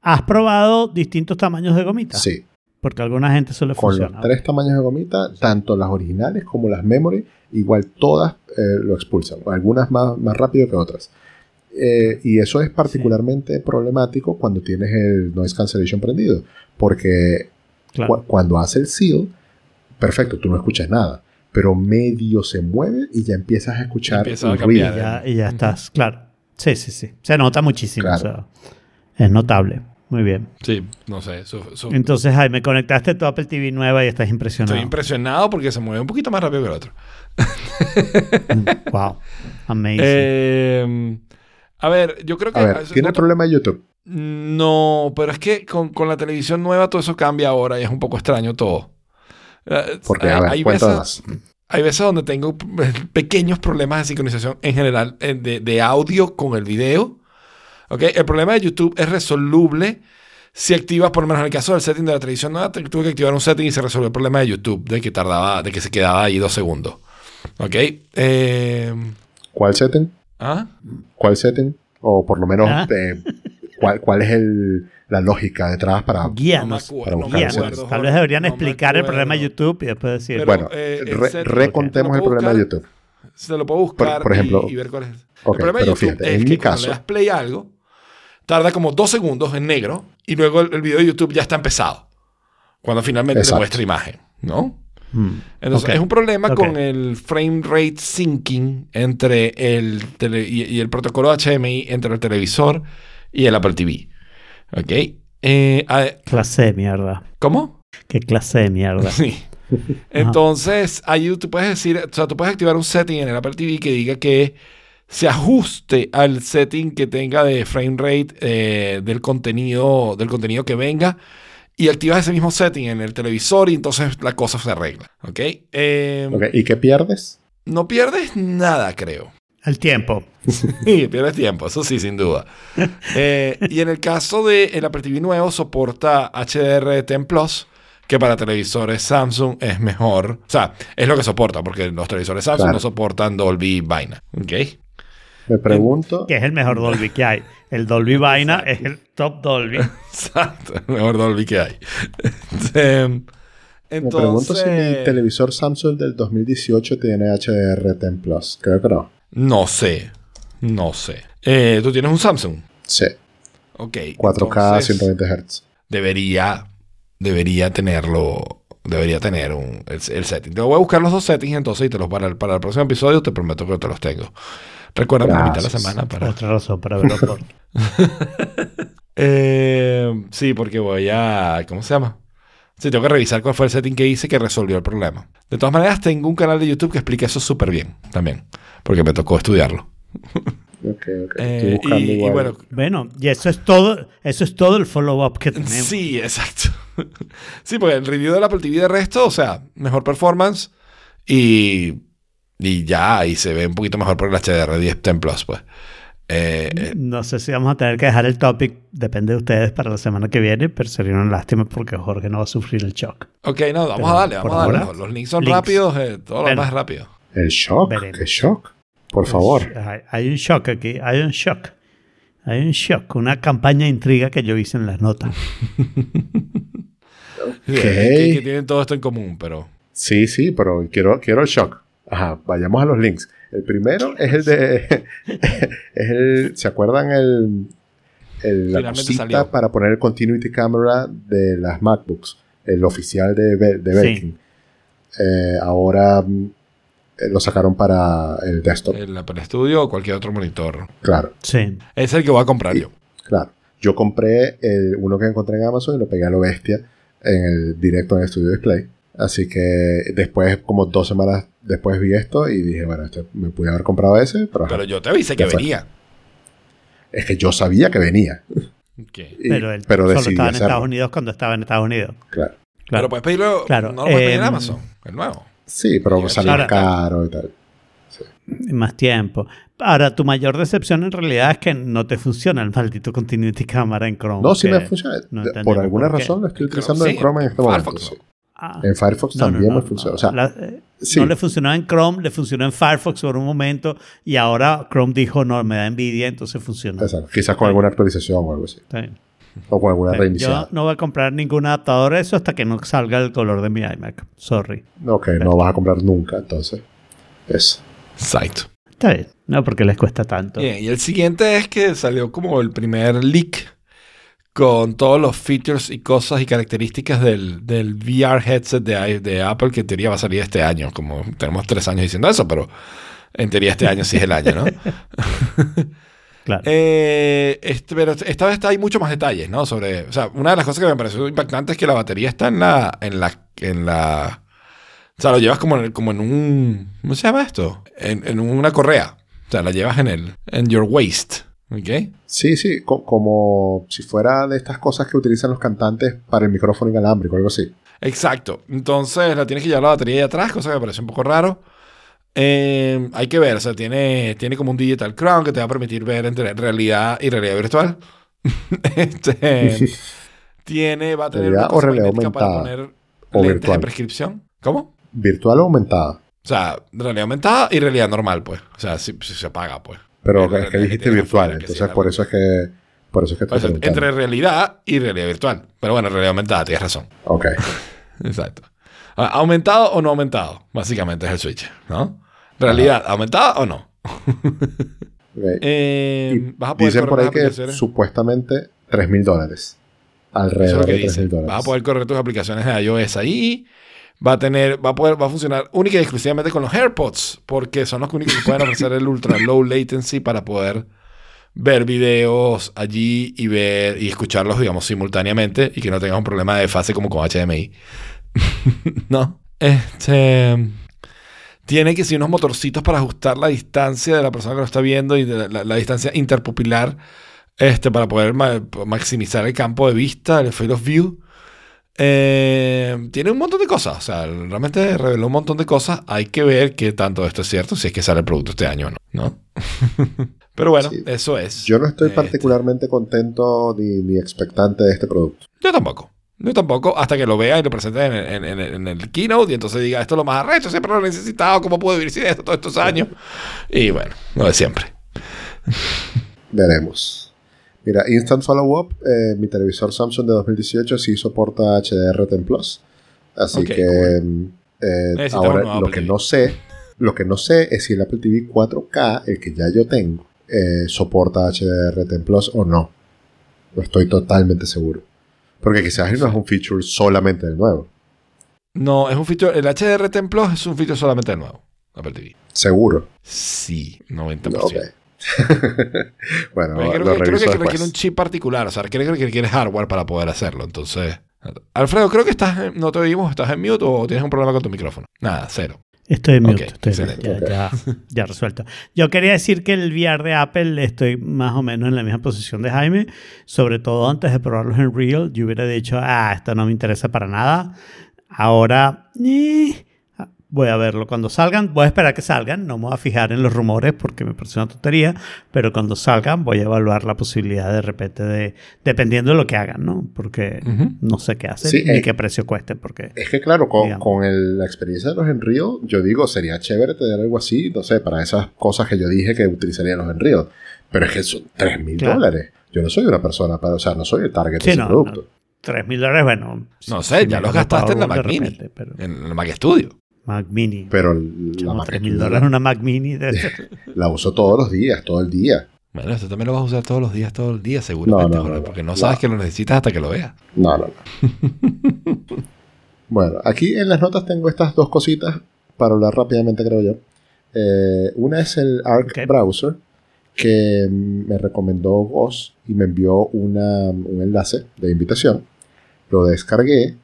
¿Has probado distintos tamaños de gomitas? Sí. Porque a alguna gente eso le Con funciona. los tres tamaños de gomita, tanto las originales como las Memory, igual todas eh, lo expulsan. Algunas más, más rápido que otras. Eh, y eso es particularmente problemático cuando tienes el noise cancellation prendido. Porque Claro. cu- cuando hace el seal, perfecto, tú no escuchas nada. Pero medio se mueve y ya empiezas a escuchar Empieza a ruido. Ya- y ya estás, claro. Sí, sí, sí. Se nota muchísimo. Claro. o sea, es notable. Muy bien. Sí, no sé. su- su- Entonces, ay, me conectaste tu Apple TV nueva y estás impresionado. Estoy impresionado porque se mueve un poquito más rápido que el otro. wow. Amazing. Eh, a ver, yo creo que... A ver, ¿tiene no- problema de YouTube? No, pero es que con, con la televisión nueva todo eso cambia ahora y es un poco extraño todo. Eh, Porque, hay, a ver, hay veces, hay veces donde tengo eh, pequeños problemas de sincronización en general eh, de, de audio con el video. ¿Ok? El problema de YouTube es resoluble si activas, por lo menos en el caso del setting de la televisión tuve que activar un setting y se resolvió el problema de YouTube, de que tardaba, de que se quedaba ahí dos segundos. ¿Ok? Eh, ¿Cuál setting? ¿ah? ¿Cuál setting? O por lo menos, Ah. eh, ¿cuál, cuál es el, la lógica detrás para... Guíanos. Para buscar guíanos. acuerdo, Tal vez deberían no explicar el problema de. YouTube y después decir. Pero, bueno, eh, re- recontemos el problema de. YouTube. Se lo puedo buscar Por- por ejemplo- y, y ver cuál es. Ok, el problema de pero YouTube fíjate, es en que mi cuando caso- le das play a algo, tarda como dos segundos en negro y luego el, el video de YouTube ya está empezado. Cuando finalmente Exacto. te muestra imagen, ¿no? Hmm. Entonces es un problema con el frame rate syncing entre el tele- y, y el protocolo HDMI entre el televisor y el Apple TV. ¿Ok? Eh, a- Clase de mierda. ¿Cómo? Qué clase de mierda. Sí. Entonces, ahí tú puedes decir, o sea, tú puedes activar un setting en el Apple TV que diga que se ajuste al setting que tenga de frame rate eh, del contenido del contenido que venga y activas ese mismo setting en el televisor y entonces la cosa se arregla, ¿ok? Eh, Ok, ¿Y qué pierdes? No pierdes nada, creo. El tiempo. Sí, pierdes tiempo, eso sí, sin duda. Eh, y en el caso de el Apple TV nuevo, soporta HDR10 Plus, que para televisores Samsung es mejor. O sea, es lo que soporta, porque los televisores Samsung Claro. no soportan Dolby Vaina. ¿Ok? Me pregunto... Que es el mejor Dolby que hay. El Dolby Vaina es el top Dolby. Exacto, el mejor Dolby que hay. Me pregunto si mi entonces, televisor Samsung del 2018 tiene HDR10 Plus. Creo que no. No sé. No sé. Eh, ¿Tú tienes un Samsung? Sí. Ok. 4K entonces- 120 Hz. debería, debería tenerlo debería tener un, el, el setting. Te voy a buscar los dos settings entonces y te los para el, para el próximo episodio te prometo que te los tengo. Recuerda la mitad de la semana para... Otra razón para verlo por. Eh, sí, porque voy a... ¿Cómo se llama? Sí, tengo que revisar cuál fue el setting que hice que resolvió el problema. De todas maneras, tengo un canal de YouTube que explica eso súper bien también, porque me tocó estudiarlo. Ok, ok. Eh, y, y bueno, Bueno, y eso es todo, eso es todo el follow-up que tenemos. Sí, exacto. sí, porque el review del Apple TV de resto, o sea, mejor performance y, y ya, y se ve un poquito mejor por el HDR 10 10 Plus, pues. Eh, eh, No sé si vamos a tener que dejar el topic, depende de ustedes para la semana que viene, pero sería una lástima porque Jorge no va a sufrir el shock. ok, no, vamos Pero a darle, vamos a darle. ahora, Los, links son links. rápidos, eh, todo lo es rápido. El shock. Veremos. ¿Qué shock? Por favor. Hay, hay un shock aquí, hay un shock. Hay un shock, una campaña de intriga que yo hice en las notas. Sí, que, que tienen todo esto en común, pero... Sí, sí, pero quiero, quiero el shock. Ajá, vayamos a los links. El primero es el de. es el. ¿Se acuerdan el, el- la Finalmente cosita salió. para poner el continuity camera de las MacBooks? El oficial de, de Sí. Eh, ahora eh, lo sacaron para el desktop. El Apple Studio o cualquier otro monitor. Claro, Sí. Es el que voy a comprar yo. claro. Yo compré el- uno que encontré en Amazon y lo pegué a lo bestia en el directo en el Studio Display. Así que después, como dos semanas después vi esto y dije, bueno, este, me pude haber comprado ese, pero. Pero yo te avisé que fue. venía. es que yo sabía que venía. Y- Pero él pero solo estaba en hacerlo. Estados Unidos cuando estaba en Estados Unidos. Claro. Pero Claro. puedes pedirlo... Claro, No lo puedes pedir en em, Amazon, el nuevo. Sí, pero salió caro y tal. Más tiempo. Ahora, tu mayor decepción en realidad es que no te funciona el maldito Continuity Camera en Chrome. No, sí me funciona. no por alguna por razón lo estoy utilizando en sí, Chrome en este en momento. Sí. Ah. En Firefox No, también no, me funciona. no. O sea, La- eh, sí. No le funcionaba en Chrome, le funcionó en Firefox por un momento y ahora Chrome dijo, no, me da envidia, entonces funciona. exacto. Quizás con alguna actualización o algo así. Está bien. O con alguna reiniciada. Yo no voy a comprar ningún adaptador de eso hasta que no salga el color de mi iMac. Sorry. Ok, no vas a comprar nunca, entonces. Eso. Exacto. Está bien. No, porque les cuesta tanto. Bien, y el siguiente es que salió como el primer leak con todos los features y cosas y características del, del VR headset de, de Apple que en teoría va a salir este año. Como tenemos tres años diciendo eso, pero en teoría este año sí es el año, ¿no? Claro. Eh, este, pero esta vez hay muchos más detalles, ¿no? Sobre, o sea, una de las cosas que me pareció impactante es que la batería está en la, en la, en la, o sea, lo llevas como en, el- como en un, ¿cómo se llama esto? En, en una correa. O sea, la llevas en el, en your waist, ¿ok? Sí, sí, co- como si fuera de estas cosas que utilizan los cantantes para el micrófono inalámbrico, algo así. Exacto. Entonces la tienes que llevar la batería ahí atrás, cosa que me parece un poco raro. Eh, hay que ver, o sea, tiene, tiene como un Digital Crown que te va a permitir ver entre realidad y realidad virtual. este, tiene, va a tener Realidad una o cosa realidad magnética para aumentada. poner O lentes virtual. de prescripción. ¿Cómo? Virtual o aumentada. O sea, realidad aumentada y realidad normal, pues. O sea, si, si se apaga, pues. Pero Es es que dijiste virtual, entonces por eso es que por eso es que O sea, entre realidad y realidad virtual. Pero bueno, realidad aumentada, tienes razón. Ok. Exacto. Ah, ¿Aumentado o no aumentado? Básicamente es el switch, ¿no? ¿Realidad aumentada o no? ok. Eh, vas a poder Dicen por ahí que supuestamente 3 mil dólares. Es Alrededor que de 3 dice. mil dólares. Vas a poder correr tus aplicaciones de iOS ahí. Va a tener, va a poder, va a funcionar única y exclusivamente con los AirPods, porque son los únicos que pueden ofrecer el ultra low latency para poder ver videos allí y ver y escucharlos, digamos, simultáneamente y que no tengas un problema de fase como con HDMI. no. Este tiene que ser unos motorcitos para ajustar la distancia de la persona que lo está viendo y de la, distancia interpupilar este, para poder ma- maximizar el campo de vista, el field of view. Eh, tiene un montón de cosas, o sea, realmente reveló un montón de cosas. Hay que ver qué tanto esto es cierto, si es que sale el producto este año o no. ¿no? Pero bueno, Sí. eso es. Yo no estoy Este, particularmente contento ni, ni expectante de este producto. Yo tampoco. Yo tampoco, hasta que lo vea y lo presente en, en- en- en el keynote y entonces diga, esto es lo más arrecho, siempre lo he necesitado, ¿cómo puedo vivir sin esto todos estos años? Y bueno, lo de siempre. Veremos. Mira, Instant Follow-up, eh, mi televisor Samsung de 2018 sí soporta HDR10 Plus. Así que cool. eh, ahora lo que no sé, lo que no sé es si el Apple TV 4K, el que ya yo tengo, eh, soporta HDR10 Plus o no. No estoy totalmente seguro. Porque quizás no es un feature solamente del nuevo. No, es un feature. El HDR Templos es un feature solamente de nuevo. Apple TV. Seguro. Sí, 90%. Ok. bueno, creo, lo que, creo que requiere un chip particular. O sea, creo que requiere hardware para poder hacerlo. Entonces. Alfredo, creo que estás. en- No te oímos. ¿Estás en mute o tienes un problema con tu micrófono? Nada, cero. Estoy en mute, Ok, estoy en excelente. mute, ya, ya, ya resuelto. Yo quería decir que el VR de Apple estoy más o menos en la misma posición de Jaime, sobre todo antes de probarlos en Real, yo hubiera dicho, ah, esto no me interesa para nada. Ahora, eh, voy a verlo cuando salgan, voy a esperar que salgan, no me voy a fijar en los rumores porque me parece una tontería, pero cuando salgan voy a evaluar la posibilidad de repente de, dependiendo de lo que hagan, ¿no? Porque Ujú. no sé qué hacen Sí, ni eh, qué precio cueste, porque... Es que claro, con, con el- la experiencia de los Enrío, yo digo, sería chévere tener algo así, no sé, para esas cosas que yo dije que utilizaría los Enrío. Pero es que son 3 mil Claro. dólares. Yo no soy una persona para, o sea, no soy el target Sí, de ese no, producto. 3 mil dólares, bueno. No sé, si ya los gastaste en la Mac Mini. repente, pero En el Mac Studio. Mac Mini. Pero la Chamo, Mac 3 mil dólares una Mac Mini. de la uso todos los días, todo el día. Bueno, eso también lo vas a usar todos los días, todo el día, seguramente, No, no, Jorge, no, porque no no. sabes que lo necesitas hasta que lo veas. No, no, no. bueno, aquí en las notas tengo estas dos cositas para hablar rápidamente, creo yo. Eh, una es el Arc. Browser, que me recomendó Goss y me envió una- un enlace de invitación. Lo descargué.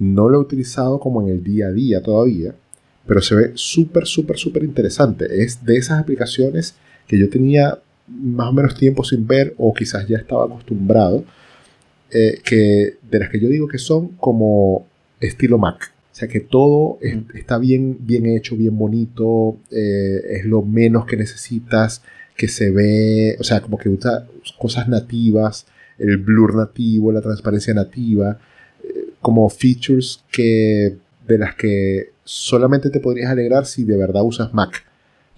No lo he utilizado como en el día a día todavía, pero se ve súper, súper, súper interesante. Es de esas aplicaciones que yo tenía más o menos tiempo sin ver o quizás ya estaba acostumbrado eh, que de las que yo digo que son como estilo Mac. O sea que todo es- está bien, bien hecho, bien bonito, eh, es lo menos que necesitas, que se ve, o sea, como que usa cosas nativas, el blur nativo, la transparencia nativa, como features que de las que solamente te podrías alegrar si de verdad usas Mac.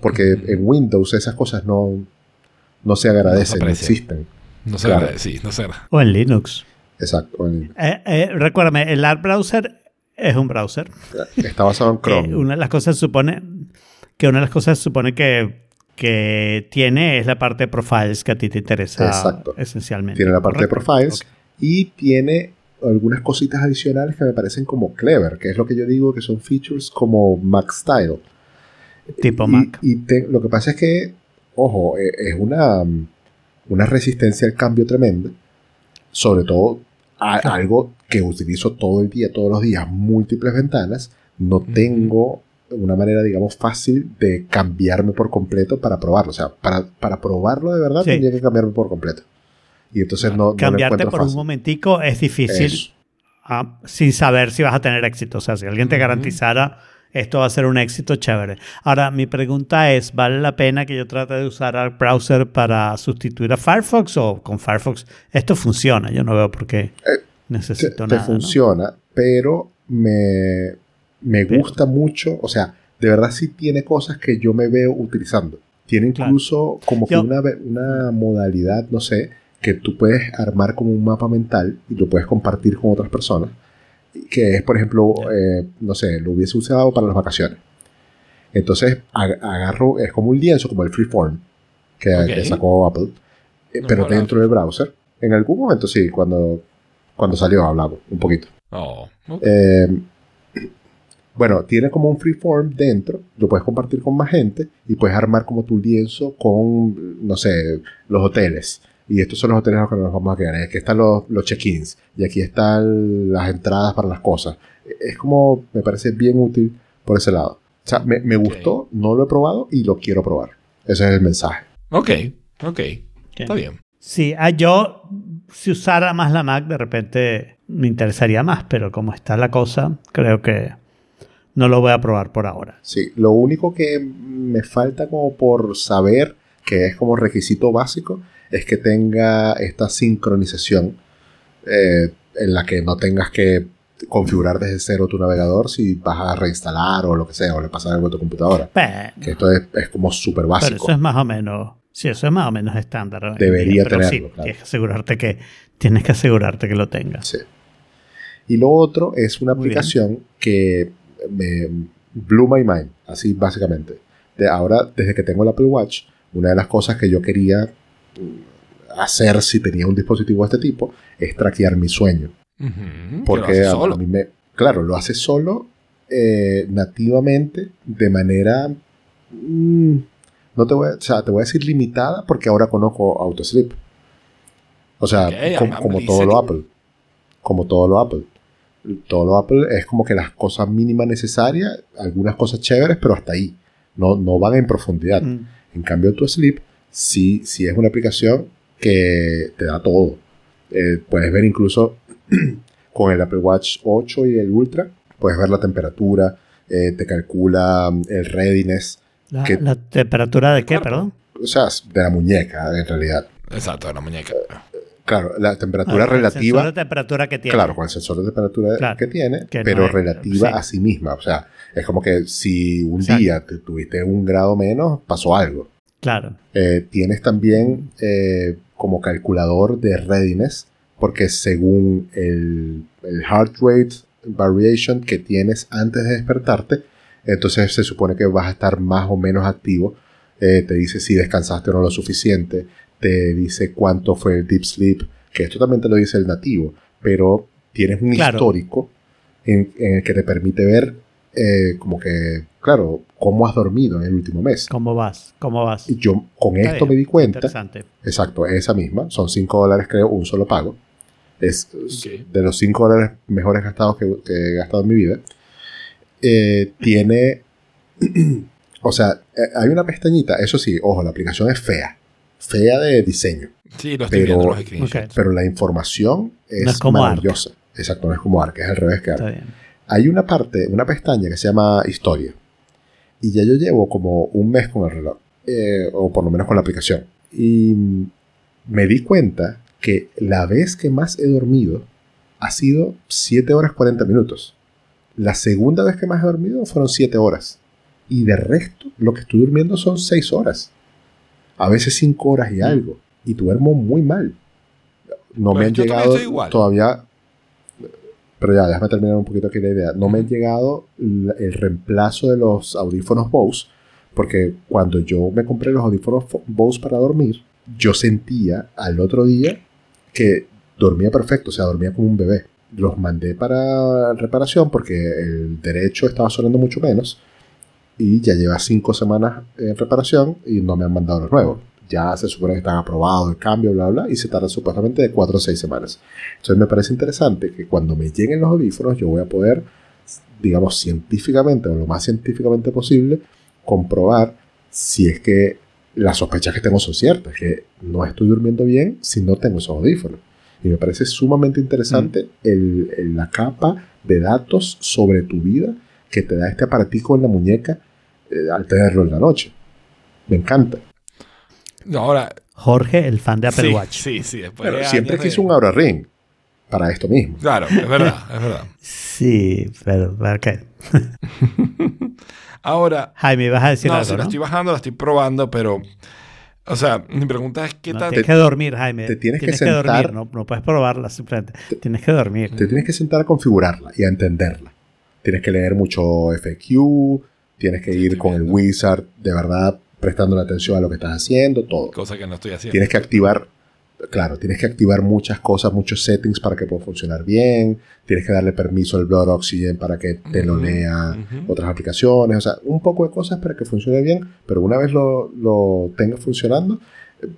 Porque en Windows esas cosas no, no se agradecen, no, existen. No sé, Claro. sí, no sé. nada. o en Linux. Exacto. en- Eh, eh, recuérdame, el Art Browser es un browser. Está basado en Chrome. una de las cosas supone que una de las cosas supone que, que tiene es la parte de profiles que a ti te interesa Exacto. esencialmente. Tiene la parte de profiles y tiene algunas cositas adicionales que me parecen como clever, que es lo que yo digo que son features como Mac Style. Tipo Y- Mac. Y, te- lo que pasa es que, ojo, e- es una, una resistencia al cambio tremenda, sobre todo a- Claro. algo que utilizo todo el día, todos los días, múltiples ventanas, no tengo una manera, digamos, fácil de cambiarme por completo para probarlo. O sea, para, para probarlo de verdad Sí. tendría que cambiarme por completo. Y entonces no, Cambiarte por un momentico es difícil Eso. ah, sin saber si vas a tener éxito. O sea, si alguien te garantizara esto va a ser un éxito chévere. Ahora, mi pregunta es, ¿vale la pena que yo trate de usar Arc Browser para sustituir a Firefox o con Firefox esto funciona? Yo no veo por qué Eh, te, necesito te nada. ¿no? funciona, pero me, me Pero- gusta mucho, o sea, de verdad sí tiene cosas que yo me veo utilizando. Tiene Claro. incluso como que Yo- una, una modalidad, no sé, que tú puedes armar como un mapa mental y lo puedes compartir con otras personas. Que es, por ejemplo, eh, no sé, lo hubiese usado para las vacaciones. Entonces ag- agarro, es como un lienzo, como el Freeform que, Ok. que sacó Apple, eh, No pero dentro del browser. En algún momento sí, cuando, cuando salió hablamos un poquito. Oh. Eh, bueno, tiene como un freeform dentro, lo puedes compartir con más gente y puedes armar como tu lienzo con, no sé, los hoteles. Y estos son los hoteles a los que nos vamos a quedar. Y aquí están los, los check-ins. Y aquí están las entradas para las cosas. Es como, me parece bien útil por ese lado. O sea, me, me gustó, no lo he probado y lo quiero probar. Ese es el mensaje. ok, ok. Está bien. Sí, ah, yo si usara más la Mac de repente me interesaría más, pero como está la cosa, creo que no lo voy a probar por ahora. Sí, lo único que me falta como por saber, que es como requisito básico, es que tenga esta sincronización eh, en la que no tengas que configurar desde cero tu navegador si vas a reinstalar o lo que sea, o le pasa algo a tu computadora. Bueno, Que esto es, es como súper pero básico. eso es más o menos, sí, eso es más o menos estándar. Debería pero tenerlo, sí, claro. tienes que asegurarte que tienes que asegurarte que lo tengas. Sí. Y lo otro es una Muy bien. aplicación que me blew my mind, así básicamente. De ahora, desde que tengo el Apple Watch, una de las cosas que yo quería hacer si tenía un dispositivo de este tipo es traquear mi sueño. Porque a, mí me. Claro, lo hace solo eh, nativamente de manera... mm, no te voy, a, o sea, te voy a decir limitada porque ahora conozco AutoSleep. O sea, Ok, com- I'm- I'm como todo lo. Apple. Como todo lo Apple. Todo lo Apple es como que las cosas mínimas necesarias, algunas cosas chéveres, pero hasta ahí. No, no van en profundidad. Mm. En cambio, tu Sleep sí, sí es una aplicación que te da todo. Eh, puedes ver incluso con el Apple Watch 8 y el Ultra, puedes ver la temperatura, eh, te calcula mm, el readiness, La, que- la temperatura de qué, perdón? o sea, de la muñeca en realidad. Exacto, una muñeca. Claro, la temperatura Ah, el sensor relativa, de temperatura que tiene. claro, con el sensor de temperatura Claro, que tiene, que no pero es- relativa sí. a sí misma. O sea, es como que si un Exacto. día te tuviste un grado menos, pasó algo. Claro. Eh, tienes también eh, como calculador de readiness, porque según el, el heart rate variation que tienes antes de despertarte, entonces se supone que vas a estar más o menos activo. Eh, te dice si descansaste o no lo suficiente, te dice cuánto fue el deep sleep, que esto también te lo dice el nativo, pero tienes un Claro. histórico en, en el que te permite ver eh, como que, claro, cómo has dormido en el último mes. ¿Cómo vas? ¿Cómo vas? Y yo con Está esto bien, me di cuenta, Interesante. exacto, esa misma, son 5 dólares creo, un solo pago. Es de los 5 dólares mejores gastados que, que he gastado en mi vida. Eh, tiene, o sea, eh, hay una pestañita, eso sí, ojo, la aplicación es fea, fea de diseño, Sí, lo estoy Pero- viendo los screenshots. Ok. pero la información es, No es como Arc. maravillosa. Exacto, no es como Arc, es al revés que Arc. Está bien. Hay una parte, una pestaña que se llama Historia. Y ya yo llevo como un mes con el reloj. eh, o por lo menos con la aplicación. Y mm, me di cuenta que la vez que más he dormido ha sido 7 horas 40 minutos. La segunda vez que más he dormido fueron 7 horas. Y de resto, lo que estoy durmiendo son 6 horas. A veces 5 horas y algo. Y duermo muy mal. No Pues me han llegado igual. todavía pero ya, déjame terminar un poquito aquí la idea. No me ha llegado el reemplazo de los audífonos Bose, porque cuando yo me compré los audífonos Fo- Bose para dormir, yo sentía al otro día que dormía perfecto, o sea, dormía como un bebé. Los mandé para reparación porque el derecho estaba sonando mucho menos y ya lleva cinco semanas en reparación y no me han mandado los nuevos. Ya se supone que están aprobados el cambio, bla, bla, y se tarda supuestamente de cuatro o seis semanas. Entonces me parece interesante que cuando me lleguen los audífonos yo voy a poder, digamos, científicamente o lo más científicamente posible, comprobar si es que las sospechas que tengo son ciertas, que no estoy durmiendo bien si no tengo esos audífonos. Y me parece sumamente interesante el- el- la capa de datos sobre tu vida que te da este aparatico en la muñeca eh, al tenerlo en la noche. Me encanta. No, ahora. Jorge, el fan de Apple sí, Watch. sí, sí. después Pero de siempre de- quise un Aura Ring para esto mismo. Claro, es verdad, es verdad. Sí, pero ok. Ahora, Jaime, vas a decir no, algo, sí, la ¿no? estoy bajando, la estoy probando, pero. O sea, mi pregunta es: ¿qué No, tan. tienes que dormir, Jaime. te tienes que que, sentar- dormir, no, no puedes probarla simplemente. Tienes que dormir. Te tienes que sentar a configurarla y a entenderla. Tienes que leer mucho FQ, tienes que ir Estoy con el wizard, de verdad, prestando atención a lo que estás haciendo, todo. Cosa que no estoy haciendo. Tienes que activar, claro, tienes que activar muchas cosas, muchos settings para que pueda funcionar bien. Tienes que darle permiso al Blood Oxygen para que te lo lea otras aplicaciones. O sea, un poco de cosas para que funcione bien, pero una vez lo, lo tengas funcionando,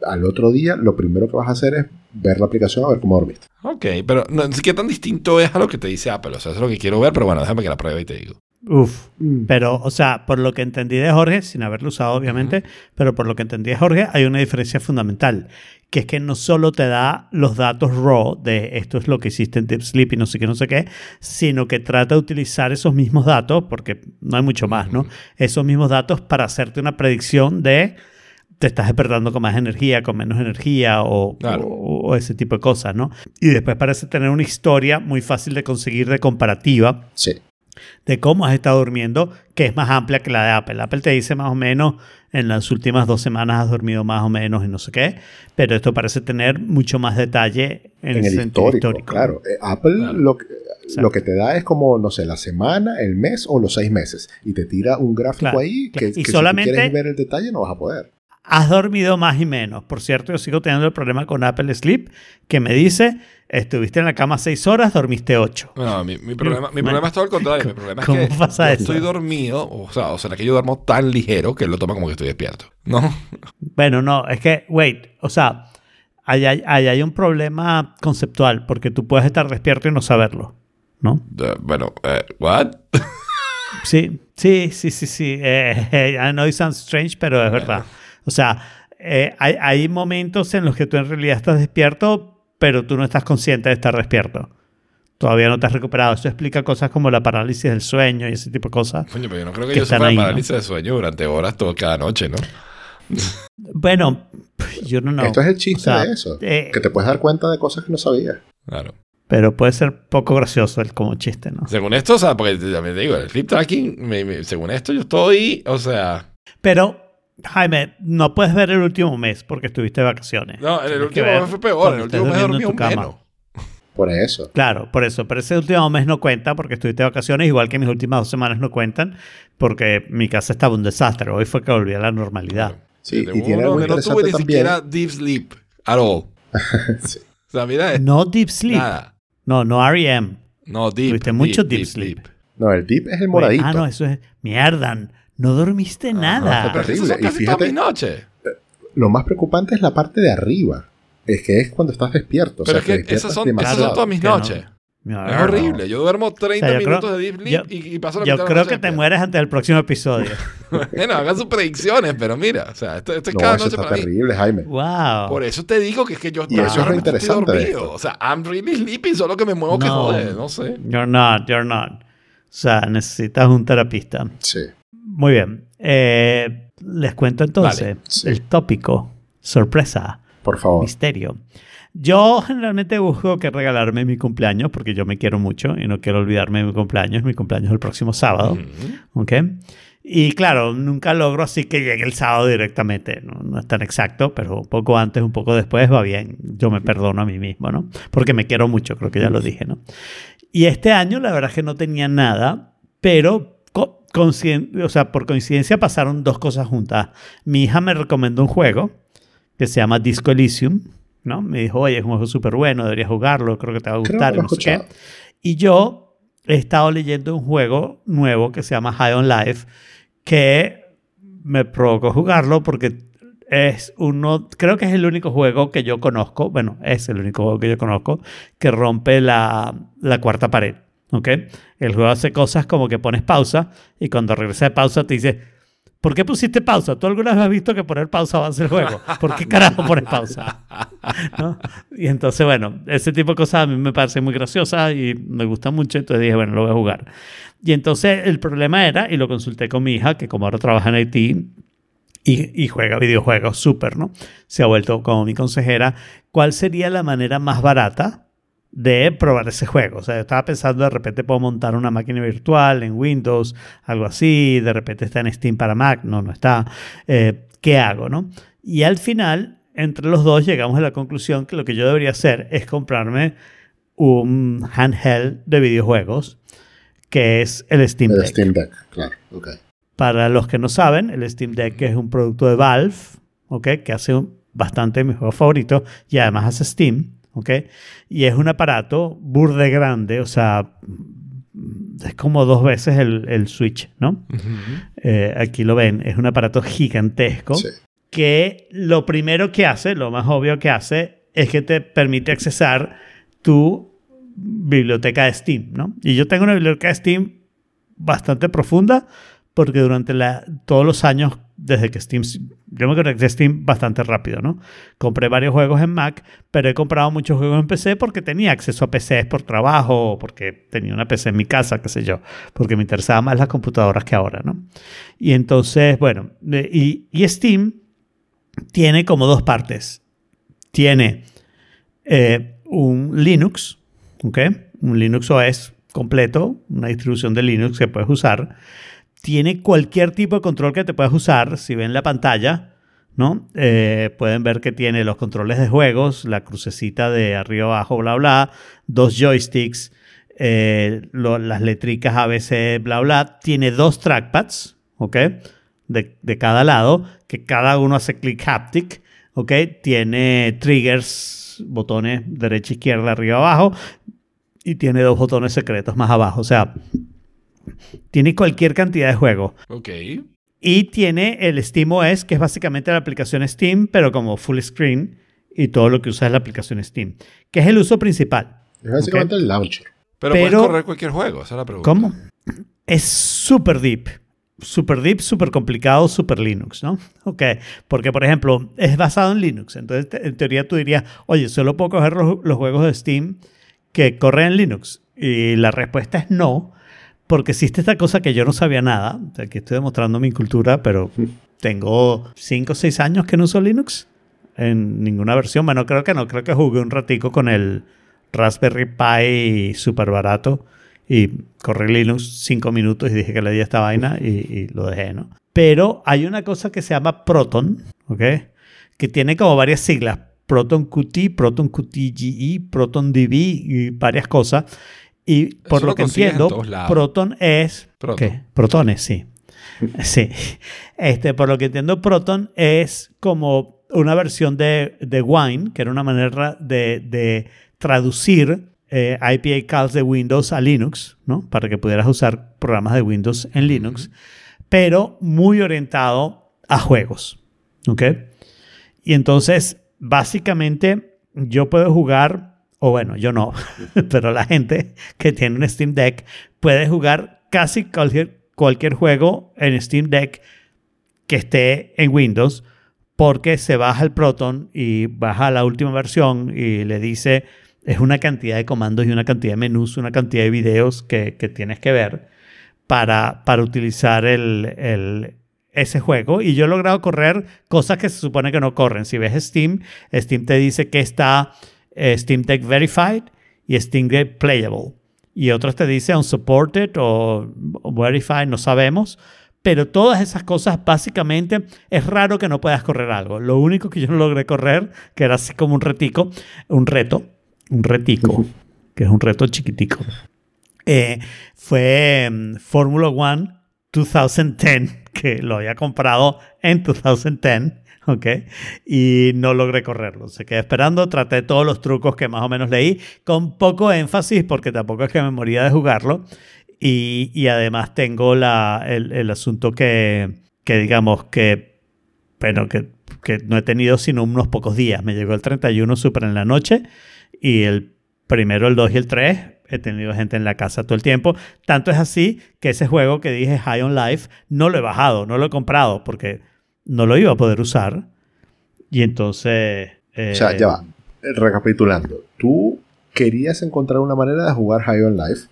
al otro día lo primero que vas a hacer es ver la aplicación a ver cómo dormiste. Ok, pero no, ¿qué tan distinto es a lo que te dice Apple? O sea, eso es lo que quiero ver, pero bueno, déjame que la pruebe y te digo. Uf. Pero, o sea, por lo que entendí de Jorge, sin haberlo usado obviamente, pero por lo que entendí de Jorge, hay una diferencia fundamental, que es que no solo te da los datos raw de esto es lo que hiciste en Deep Sleep y no sé qué, no sé qué, sino que trata de utilizar esos mismos datos, porque no hay mucho más, ¿no? Esos mismos datos para hacerte una predicción de te estás despertando con más energía, con menos energía o, Claro. o- o ese tipo de cosas, ¿no? Y después parece tener una historia muy fácil de conseguir de comparativa Sí. De cómo has estado durmiendo, que es más amplia que la de Apple. Apple te dice más o menos, en las últimas dos semanas has dormido más o menos y no sé qué, pero esto parece tener mucho más detalle en, en el, histórico, histórico. claro. Eh, Apple Claro. Lo, que, Exacto. lo que te da es como, no sé, la semana, el mes o los seis meses. Y te tira un gráfico Claro, ahí claro. que, Y que solamente- si tú quieres ver el detalle no vas a poder. Has dormido más y menos. Por cierto, yo sigo teniendo el problema con Apple Sleep, que me dice, estuviste en la cama seis horas, dormiste ocho. No, mi, mi problema, mi problema es todo el contrario. Mi problema es ¿Cómo que pasa yo estoy dormido, o sea, o sea, que yo duermo tan ligero que lo toma como que estoy despierto. ¿No? Bueno, no, es que, wait, o sea, ahí hay, ahí hay un problema conceptual, porque tú puedes estar despierto y no saberlo, ¿no? Eh, bueno, eh, ¿what? Sí, sí, sí, sí, sí. Eh, eh, I know it sounds strange, pero es verdad. O sea, eh, hay, hay momentos en los que tú en realidad estás despierto, pero tú no estás consciente de estar despierto. Todavía no te has recuperado. Eso explica cosas como la parálisis del sueño y ese tipo de cosas. Coño, pero yo no creo que Que yo sufra ahí, de ¿no? parálisis de sueño durante horas todo, cada noche, ¿no? Bueno, yo no know. Esto es el chiste O sea, de eso. eh, que te puedes dar cuenta de cosas que no sabías. Claro. Pero puede ser poco gracioso el como chiste, ¿no? Según esto, o sea, porque también te digo, el sleep tracking, me- me- según esto, yo estoy, o sea, Pero, Jaime, no puedes ver el último mes porque estuviste de vacaciones. no, en el Tienes último mes fue peor, en el último mes durmiendo dormí en un tu cama. menos. Por eso. Claro, por eso. Pero ese último mes no cuenta porque estuviste de vacaciones, igual que mis últimas dos semanas no cuentan porque mi casa estaba un desastre. Hoy fue que volví a la normalidad. Sí, y tiene algo que no tuve ni también. siquiera deep sleep at all. Sí. O sea, mira, No deep sleep. nada. No, no REM. No, deep. Tuviste mucho deep sleep. No, el tip es el moradito. Ah, no, eso es. Mierda, no dormiste nada. está Pero es que terrible. eso son Y fíjate- todas mis noches. Lo más preocupante es la parte de arriba. Es que es cuando estás despierto. o Pero sea, es que esas son, esas demasiado. son todas mis que no. noches. No, Es no, horrible. Yo duermo 30 O sea, yo minutos creo- de deep sleep yo- y, y paso la Yo mitad de la creo noche que te mueres antes del próximo episodio. Bueno, hagan sus predicciones, pero mira, o sea, esto, esto es No, cada eso noche está para mí. terrible, Jaime. wow. Por eso te digo que es que yo Y eso es estoy dormido. O sea, I'm really sleepy, solo que me muevo que No. jode, no sé. You're not, you're not. O sea, necesitas un terapista. Sí. Muy bien. Eh, les cuento entonces Vale, sí. el tópico. Sorpresa. Por favor. Misterio. Yo generalmente busco que regalarme mi cumpleaños porque yo me quiero mucho y no quiero olvidarme de mi cumpleaños. Mi cumpleaños es el próximo sábado. ¿Ok? Y claro, nunca logro así que llegue el sábado directamente. No, no es tan exacto, pero un poco antes, un poco después va bien. Yo me perdono a mí mismo, ¿no? Porque me quiero mucho, creo que ya lo dije, ¿no? Y este año la verdad es que no tenía nada, pero o sea, por coincidencia pasaron dos cosas juntas. Mi hija me recomendó un juego que se llama Disco Elysium, ¿no? Me dijo, oye, es un juego súper bueno, deberías jugarlo, creo que te va a gustar. y lo he no sé qué. escuchado. Y yo he estado leyendo un juego nuevo que se llama High on Life que me provocó jugarlo porque es uno, creo que es el único juego que yo conozco, bueno, es el único juego que yo conozco que rompe la, la cuarta pared, ¿ok? El juego hace cosas como que pones pausa y cuando regresa de pausa te dice, ¿por qué pusiste pausa? ¿Tú alguna vez has visto que poner pausa avanza el juego? ¿Por qué carajo pones pausa? ¿No? Y entonces, bueno, ese tipo de cosas a mí me parece muy graciosa y me gusta mucho, entonces dije, bueno, lo voy a jugar. Y entonces el problema era, y lo consulté con mi hija, que como ahora trabaja en Haití y, y juega videojuegos súper, ¿no? Se ha vuelto como mi consejera, ¿cuál sería la manera más barata de probar ese juego? O sea, yo estaba pensando, de repente puedo montar una máquina virtual en Windows, algo así, de repente está en Steam para Mac, no, no está. Eh, ¿Qué hago, no? Y al final, entre los dos llegamos a la conclusión que lo que yo debería hacer es comprarme un handheld de videojuegos que es el Steam El Deck. Steam Deck, claro. Ok. Para los que no saben, el Steam Deck es un producto de Valve, ¿ok? Que hace un- bastante de mis juegos favoritos y además hace Steam, ¿ok? Y es un aparato burde grande, o sea, es como dos veces el, el Switch, ¿no? Eh, aquí lo ven, es un aparato gigantesco Sí. que lo primero que hace, lo más obvio que hace, es que te permite accesar tu biblioteca de Steam, ¿no? Y yo tengo una biblioteca de Steam bastante profunda porque durante la- todos los años desde que Steam, yo me conecté a Steam bastante rápido, ¿no? Compré varios juegos en Mac, pero he comprado muchos juegos en PC porque tenía acceso a PCs por trabajo porque tenía una PC en mi casa, qué sé yo, porque me interesaba más las computadoras que ahora, ¿no? Y entonces, bueno, y, y Steam tiene como dos partes. Tiene eh, un Linux, ¿ok? Un Linux OS completo, una distribución de Linux que puedes usar. Tiene cualquier tipo de control que te puedas usar. Si ven la pantalla, ¿no? Eh, pueden ver que tiene los controles de juegos, la crucecita de arriba abajo, bla, bla, dos joysticks, eh, las letricas ABC, bla, bla. Tiene dos trackpads, ¿ok? de, de cada lado, que cada uno hace click haptic, ¿ok? Tiene triggers, botones derecha, izquierda, arriba, abajo, y tiene dos botones secretos más abajo. O sea, tiene cualquier cantidad de juegos. Ok. Y tiene el SteamOS, que es básicamente la aplicación Steam, pero como full screen, y todo lo que usa es la aplicación Steam, que es el uso principal. Es básicamente el launcher. Pero, Pero- puedes correr cualquier juego, esa es la pregunta. ¿Cómo? Es súper deep. Super deep, súper complicado, super Linux, ¿no? Ok, porque por ejemplo, es basado en Linux. Entonces, te- en teoría tú dirías, oye, solo puedo coger los, los juegos de Steam que corren en Linux. Y la respuesta es no, porque existe esta cosa que yo no sabía nada. O sea, Aquí estoy demostrando mi cultura, pero tengo 5 o 6 años que no uso Linux en ninguna versión. Bueno, creo que no, creo que jugué un ratico con el Raspberry Pi súper barato y corrí Linux 5 minutos y dije que le di a esta vaina y, y lo dejé, ¿no? Pero hay una cosa que se llama Proton, ¿ok? Que tiene como varias siglas. Proton Qt, Proton QTGE, Proton DB y varias cosas. Y por Eso lo lo que entiendo. Proton es... Proton. ¿qué? Protones, sí. Sí. Este, por lo que entiendo, Proton es como una versión de, de Wine, que era una manera de, de traducir eh, IPA calls de Windows a Linux, ¿no? Para que pudieras usar programas de Windows en Linux, pero muy orientado a juegos, ¿ok? Y entonces, básicamente, yo puedo jugar, o bueno, yo no, pero la gente que tiene un Steam Deck puede jugar casi cualquier, juego en Steam Deck que esté en Windows porque se baja el Proton y baja la última versión y le dice es una cantidad de comandos y una cantidad de menús, una cantidad de videos que, que tienes que ver para, para utilizar el, el- ese juego. Y yo he logrado correr cosas que se supone que no corren. Si ves Steam, Steam te dice que está Steam Deck Verified y Steam Deck Playable. Y otros te dice unsupported o, verified, no sabemos. Pero todas esas cosas, básicamente, es raro que no puedas correr algo. Lo único que yo no logré correr, que era así como un retico, un reto, un retico, que es un reto chiquitico, eh, fue mm, Formula One 2010, que lo había comprado en 2010, ¿ok? Y no logré correrlo. Se quedé esperando, traté todos los trucos que más o menos leí, con poco énfasis, porque tampoco es que me moría de jugarlo. Y, y además tengo la, el, el asunto que, que digamos que, bueno, que, que no he tenido sino unos pocos días. Me llegó el 31 súper en la noche y el primero, el 2 y el 3 he tenido gente en la casa todo el tiempo. Tanto es así que ese juego que dije High on Life no lo he bajado, no lo he comprado porque no lo iba a poder usar. Y entonces... eh, O sea, ya va. Recapitulando. Tú querías encontrar una manera de jugar High on Life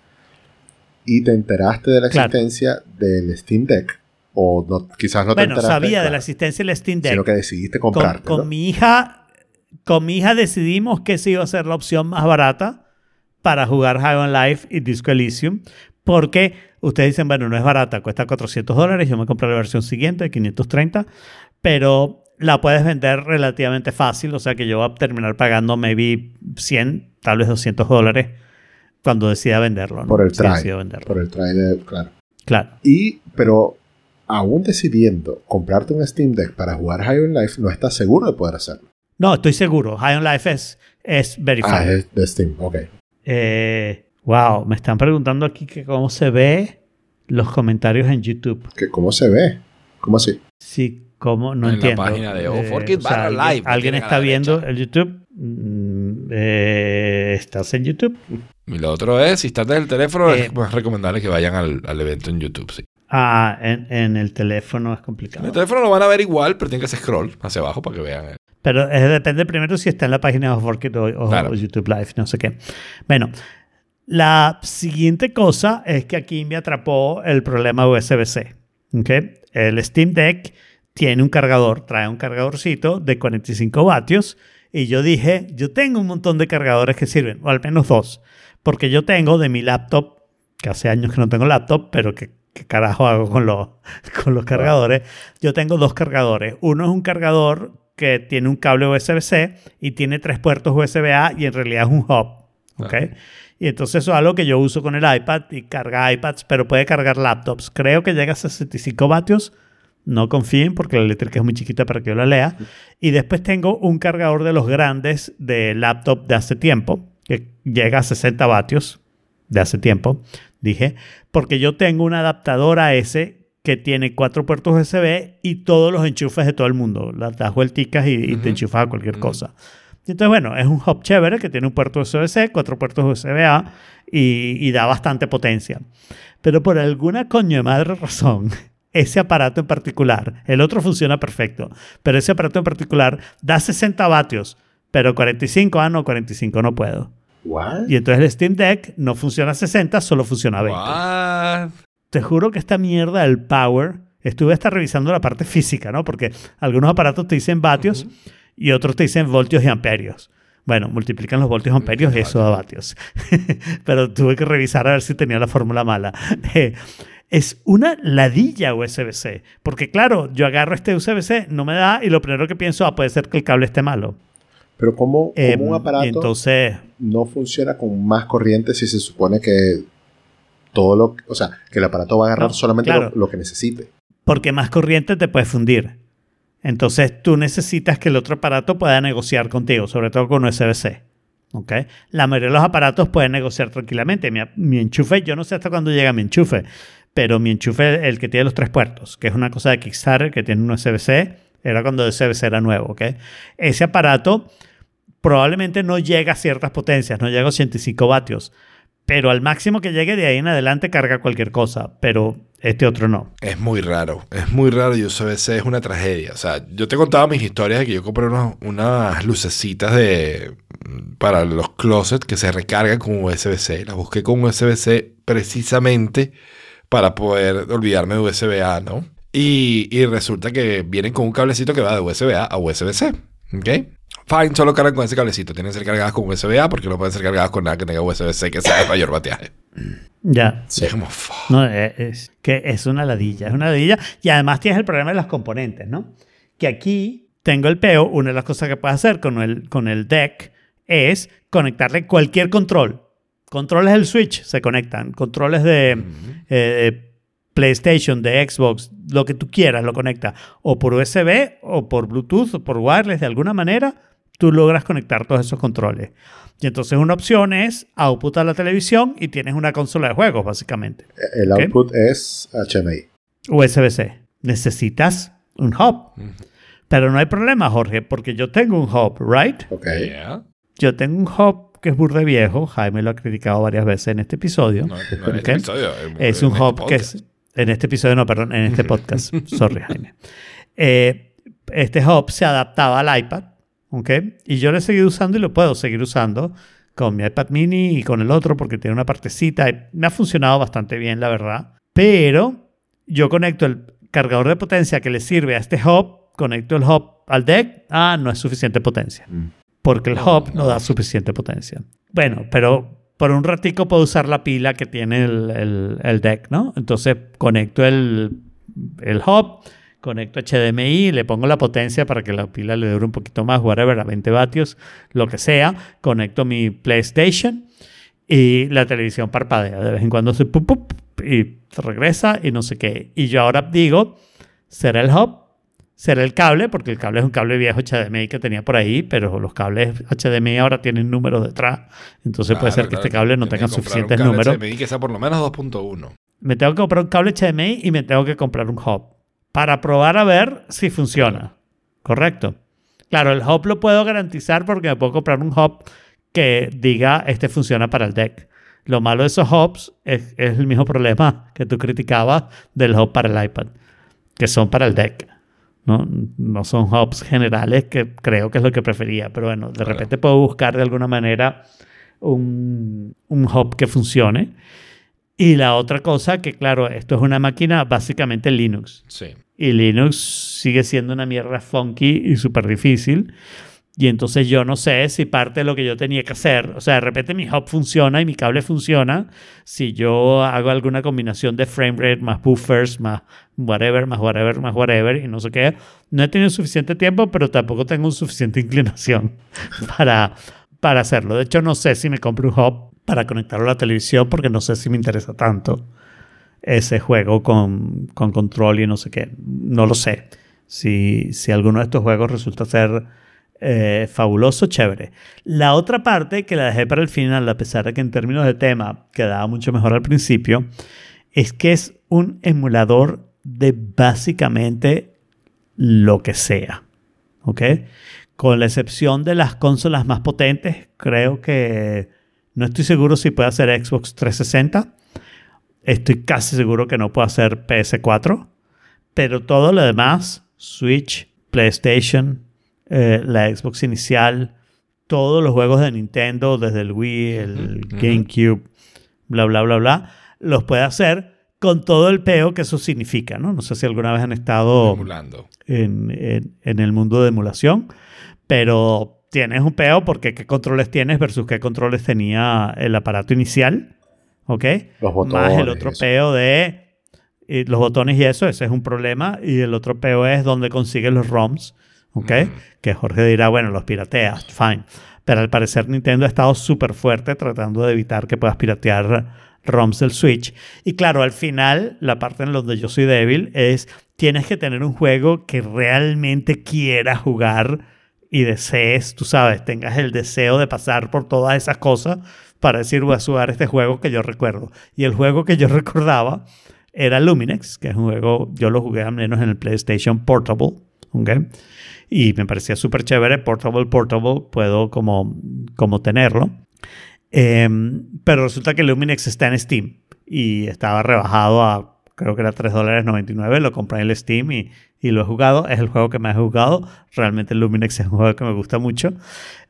y te enteraste de la Claro. existencia del Steam Deck. O no, quizás no te enteraste. sabía de la existencia del Steam Deck. Sino que decidiste con, comprarte. con mi hija con mi hija decidimos que esa iba a ser la opción más barata para jugar High on Life y Disco Elysium porque ustedes dicen bueno no es barata cuesta 400 dólares yo me compré la versión siguiente de 530 pero la puedes vender relativamente fácil o sea que yo voy a terminar pagando maybe 100 tal vez 200 dólares cuando decida venderlo ¿no? Por el try. Por el try de. Claro. claro Y, pero aún decidiendo comprarte un Steam Deck para jugar High on Life, no estás seguro de poder hacerlo. no estoy seguro High on Life es, es verified Ah, es de Steam, ok. Eh, wow, me están preguntando aquí que cómo se ve los comentarios en YouTube. ¿Qué, ¿Cómo se ve? ¿Cómo así? Sí, cómo no En la entiendo. página de Forget barra ¿alguien, live, que ¿Alguien está viendo derecha. el YouTube? Mm, eh, ¿Estás en YouTube? Y lo otro es, si estás desde el teléfono, Eh, es más recomendable que vayan al, al evento en YouTube. Sí. Ah, en, en el teléfono es En complicado. el teléfono lo van a ver igual, pero tienen que hacer scroll hacia abajo para que vean. eh. Pero eh, depende primero si está en la página de Forkit o, o- Claro. o YouTube Live, no sé qué. Bueno, la siguiente cosa es que aquí me atrapó el problema USB-C. ¿ok? El Steam Deck tiene un cargador, trae un cargadorcito de 45 vatios. Y yo dije, yo tengo un montón de cargadores que sirven, o al menos dos. Porque yo tengo de mi laptop, que hace años que no tengo laptop, pero que ¿qué carajo hago con los, con los cargadores? Yo tengo dos cargadores. Uno es un cargador que tiene un cable USB-C y tiene tres puertos USB-A y en realidad es un hub. ¿ok? Y entonces eso es algo que yo uso con el iPad y carga iPads, pero puede cargar laptops. Creo que llega a 65 vatios No confíen porque la eléctrica es muy chiquita para que yo la lea. Y después tengo un cargador de los grandes de laptop de hace tiempo, que llega a 60 vatios de hace tiempo, dije, porque yo tengo un adaptador a ese que tiene cuatro puertos USB y todos los enchufes de todo el mundo. Las das vuelticas y, y te enchufas a cualquier cosa. Y entonces, bueno, es un hub chévere que tiene un puerto USB-C, cuatro puertos USB-A y, y da bastante potencia. Pero por alguna coño de madre razón, ese aparato en particular, el otro funciona perfecto, pero ese aparato en particular da 60 vatios, pero 45, ah, no, 45 no puedo. ¿What? Y entonces el Steam Deck no funciona a 60, solo funciona a 20. What? Te juro que esta mierda del power, estuve hasta revisando la parte física, ¿no? Porque algunos aparatos te dicen vatios y otros te dicen voltios y amperios. Bueno, multiplican los voltios y amperios y eso da vatios. Pero tuve que revisar a ver si tenía la fórmula mala. Eh, es una ladilla USB-C. Porque claro, yo agarro este USB-C, no me da y lo primero que pienso, ah, puede ser que el cable esté malo. Pero ¿cómo, cómo Em, un aparato entonces, no funciona con más corriente si se supone que todo lo... O sea, que el aparato va a agarrar No, solamente claro. lo, lo que necesite. porque más corriente te puede fundir. Entonces tú necesitas que el otro aparato pueda negociar contigo, sobre todo con USB-C. ¿ok? La mayoría de los aparatos pueden negociar tranquilamente. Mi, mi enchufe, yo no sé hasta cuándo llega mi enchufe, pero mi enchufe, el que tiene los tres puertos, que es una cosa de Kickstarter que tiene un USB-C, era cuando el USB-C era nuevo. ¿ok? Ese aparato probablemente no llega a ciertas potencias, no llega a 85 vatios, pero al máximo que llegue de ahí en adelante carga cualquier cosa, pero este otro no. Es muy raro, es muy raro y USB-C es una tragedia. O sea, yo te contaba mis historias de que yo compré unas lucecitas de para los closets que se recargan con USB-C. Las busqué con USB-C precisamente para poder olvidarme de USB-A, ¿no? Y, y resulta que vienen con un cablecito que va de USB-A a USB-C, ¿ok? Fine, solo cargan con ese cablecito. Tienen que ser cargadas con USB-A porque no pueden ser cargadas con nada que tenga USB-C que sea de mayor bateaje. Ya. Es como. No, es, es que es una ladilla, es una ladilla. Y además tienes el problema de los componentes, ¿no? Que aquí tengo el peo, una de las cosas que puedes hacer con el, con el deck es conectarle cualquier control. Controles del Switch se conectan, controles de eh, PlayStation, de Xbox, lo que tú quieras lo conecta. O por USB, o por Bluetooth, o por wireless, de alguna manera, tú logras conectar todos esos controles. Y entonces una opción es output a la televisión y tienes una consola de juegos, básicamente. El Ok. output es HMI. USB-C. Necesitas un hub. Pero no hay problema, Jorge, porque yo tengo un hub, ¿right? Ok. Yeah. Yo tengo un hub que es burde viejo. Jaime lo ha criticado varias veces en este episodio. No, no este episodio, Es un este hub que podcast. es... En este episodio, no, perdón, en este podcast. Sorry, Jaime. Eh, este hub se adaptaba al iPad, ¿ok? Y yo lo he seguido usando y lo puedo seguir usando con mi iPad mini y con el otro porque tiene una partecita. y Me ha funcionado bastante bien, la verdad. Pero yo conecto el cargador de potencia que le sirve a este hub, conecto el hub al deck. Ah, no es suficiente potencia Mm. porque el hub no da suficiente potencia. Bueno, pero por un ratico puedo usar la pila que tiene el, el- deck, ¿no? Entonces conecto el, el hub, conecto HDMI, le pongo la potencia para que la pila le dure un poquito más, whatever, a 20 vatios, lo que sea. Conecto mi PlayStation y la televisión parpadea. De vez en cuando se pup, pup, y regresa y no sé qué. Y yo ahora digo, ¿será el hub? Será el cable, porque el cable es un cable viejo HDMI que tenía por ahí, pero los cables HDMI ahora tienen números detrás. Entonces puede ser Claro, que este cable no tenga comprar un suficientes cable números. HDMI que sea por lo menos 2.1. Me tengo que comprar un cable HDMI y me tengo que comprar un hub para probar a ver si funciona. Correcto. Claro, el hub lo puedo garantizar porque me puedo comprar un hub que diga este funciona para el deck. Lo malo de esos hubs es, es el mismo problema que tú criticabas del hub para el iPad, que son para el deck. No, no son hubs generales que creo que es lo que prefería, pero bueno, de Claro. repente puedo buscar de alguna manera un, un hub que funcione. Y la otra cosa, que claro, esto es una máquina básicamente Linux. Sí. Y Linux sigue siendo una mierda funky y súper difícil. Y entonces yo no sé si parte de lo que yo tenía que hacer, o sea, de repente mi hub funciona y mi cable funciona, si yo hago alguna combinación de frame rate más buffers, más whatever, más whatever, más whatever, y no sé qué, no he tenido suficiente tiempo, pero tampoco tengo suficiente inclinación para, para hacerlo. De hecho, no sé si me compro un hub para conectarlo a la televisión porque no sé si me interesa tanto. ese juego con, con control y no sé qué. No lo sé. Si, si alguno de estos juegos resulta ser eh, fabuloso, chévere. La otra parte, que la dejé para el final, a pesar de que en términos de tema quedaba mucho mejor al principio, es que es un emulador de básicamente lo que sea. ¿Ok? Con la excepción de las consolas más potentes, creo que no estoy seguro si puede hacer Xbox 360. Estoy casi seguro que no puede hacer PS4. Pero todo lo demás, Switch, PlayStation, eh, la Xbox inicial, todos los juegos de Nintendo, desde el Wii, el GameCube, bla, bla, bla, bla, los puede hacer con todo el peo que eso significa, ¿no? No sé si alguna vez han estado Emulando. en, en- en el mundo de emulación, pero tienes un peo porque qué controles tienes versus qué controles tenía el aparato inicial, ¿ok? Los botones. Más el otro eso. peo de eh, los botones y eso, ese es un problema. Y el otro peo es donde consigues los ROMs, ¿ok? Que Jorge dirá, bueno, los pirateas, fine. Pero al parecer Nintendo ha estado súper fuerte tratando de evitar que puedas piratear ROMs del Switch. Y claro, al final, la parte en donde yo soy débil es, tienes que tener un juego que realmente quieras jugar y desees, tú sabes, tengas el deseo de pasar por todas esas cosas para decir, voy a jugar este juego que yo recuerdo. Y el juego que yo recordaba era Luminex, que es un juego, yo lo jugué al menos en el PlayStation Portable, ¿ok? Y me parecía súper chévere, Portable, Portable, puedo como, como tenerlo. Em, pero resulta que Luminex está en Steam y estaba rebajado a, creo que era 3 dólares 99, lo compré en el Steam y, y lo he jugado, es el juego que más he jugado, realmente Luminex es un juego que me gusta mucho.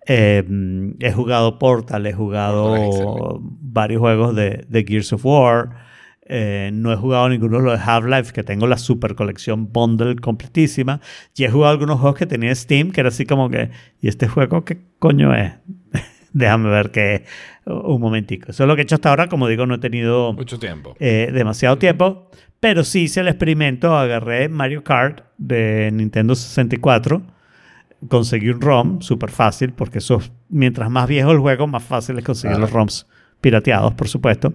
Em, he jugado Portal, he jugado Portal varios juegos de, de Gears of War. Eh, no he jugado ninguno de los de Half-Life, que tengo la super colección bundle completísima. Y he jugado algunos juegos que tenía Steam, que era así como que, ¿y este juego qué coño es? Déjame ver que un momentico. Eso es lo que he hecho hasta ahora. Como digo, no he tenido Mucho tiempo. eh, demasiado tiempo, pero sí hice el experimento. Agarré Mario Kart de Nintendo 64, conseguí un ROM, súper fácil, porque eso, mientras más viejo el juego, más fácil es conseguir los ROMs pirateados, por supuesto.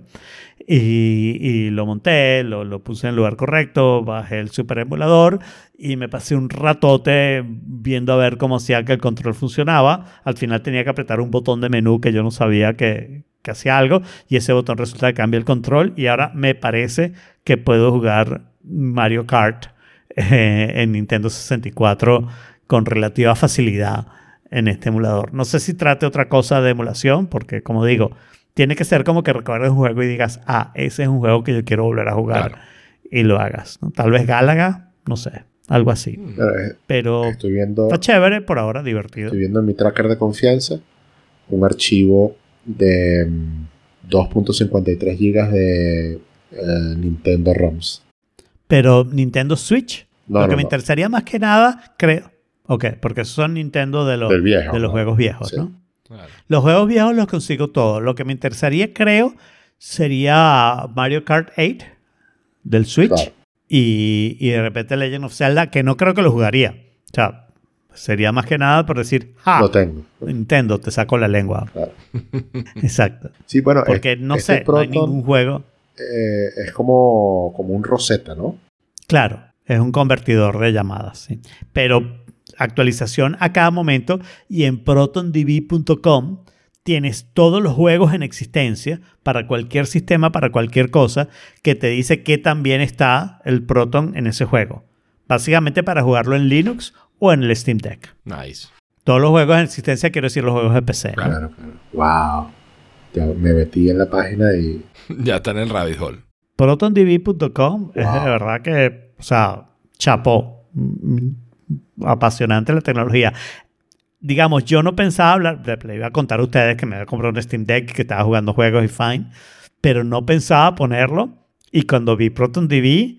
Y, y lo monté, lo, lo puse en el lugar correcto, bajé el super emulador y me pasé un ratote viendo a ver cómo hacía que el control funcionaba. Al final tenía que apretar un botón de menú que yo no sabía que, que hacía algo y ese botón resulta que cambia el control y ahora me parece que puedo jugar Mario Kart eh, en Nintendo 64 con relativa facilidad en este emulador. No sé si trate otra cosa de emulación porque como digo, tiene que ser como que recuerdes un juego y digas, ah, ese es un juego que yo quiero volver a jugar Claro. y lo hagas. ¿no? Tal vez Gálaga, no sé, algo así. Pero, eh, Pero Estoy viendo, está chévere por ahora, divertido. estoy viendo en mi tracker de confianza un archivo de mm, 2.53 gigas de eh, Nintendo ROMs. Pero Nintendo Switch, No, lo no, que me no. interesaría más que nada, creo. Ok, porque son Nintendo de los, viejo, de los ¿no? juegos viejos, Sí. ¿no? Claro. Los juegos viejos los consigo todos. Lo que me interesaría, creo, sería Mario Kart 8 del Switch Claro. y, y de repente Legend of Zelda, que no creo que lo jugaría. O sea, sería más que nada por decir, ¡ja! Lo tengo. Nintendo, te saco la lengua. Claro. Exacto. Sí, bueno, Porque es- no este sé, no hay Proton, ningún juego. eh, es como, como un Rosetta, ¿no? Claro, es un convertidor de llamadas, sí. Pero actualización a cada momento y en protondb.com tienes todos los juegos en existencia para cualquier sistema, para cualquier cosa, que te dice qué tan bien está el Proton en ese juego. Básicamente para jugarlo en Linux o en el Steam Deck. Nice. Todos los juegos en existencia, quiero decir los juegos de PC. ¿no? Claro. Claro. Wow. Ya me metí en la página y Ya está en el rabbit hole. protondb.com es de verdad que, o sea, chapó. Apasionante la tecnología. Digamos, yo no pensaba hablar, le iba a contar a ustedes que me había comprado un Steam Deck que estaba jugando juegos y fine, pero no pensaba ponerlo. Y cuando vi ProtonDB,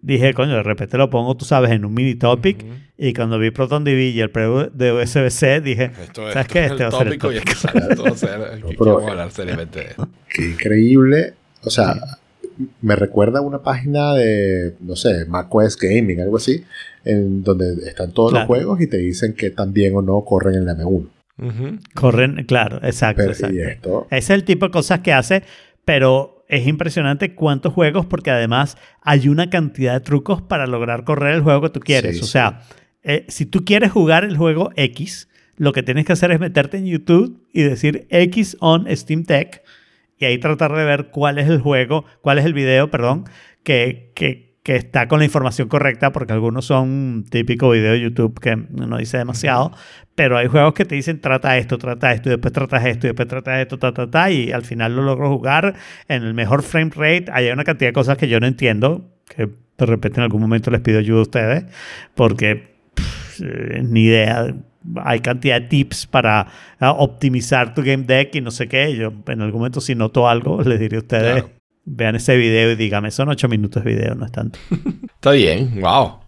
dije, coño, de repente lo pongo, tú sabes, en un mini topic. Ujú. Y cuando vi ProtonDB y el pre de USB-C, dije, Esto es, ¿sabes qué? Este es va a ser el tópico y esto que vamos a hablar seriamente de esto. qué increíble. O sea, me recuerda a una página de, no sé, macOS Gaming, algo así, en donde están todos Claro. los juegos y te dicen que tan bien o no corren en la M1. Ujú. Corren, claro, exacto, Pero, exacto. y esto, es el tipo de cosas que hace, pero es impresionante cuántos juegos, porque además hay una cantidad de trucos para lograr correr el juego que tú quieres. Sí, o sí. sea, eh, si tú quieres jugar el juego X, lo que tienes que hacer es meterte en YouTube y decir X on Steam Tech y ahí tratar de ver cuál es el juego, cuál es el video, perdón, que, que, que está con la información correcta, porque algunos son típico video de YouTube que no dice demasiado, pero hay juegos que te dicen trata esto, trata esto, y después tratas esto, y después tratas esto, ta, ta, ta, y al final lo logro jugar en el mejor frame rate. Hay una cantidad de cosas que yo no entiendo, que de repente en algún momento les pido ayuda a ustedes, porque pff, eh, ni idea. Hay cantidad de tips para ah, optimizar tu game deck y no sé qué. Yo en algún momento si noto algo, les diré a ustedes, Claro. vean ese video y dígame, son ocho minutos de video, no es tanto. Está bien, wow.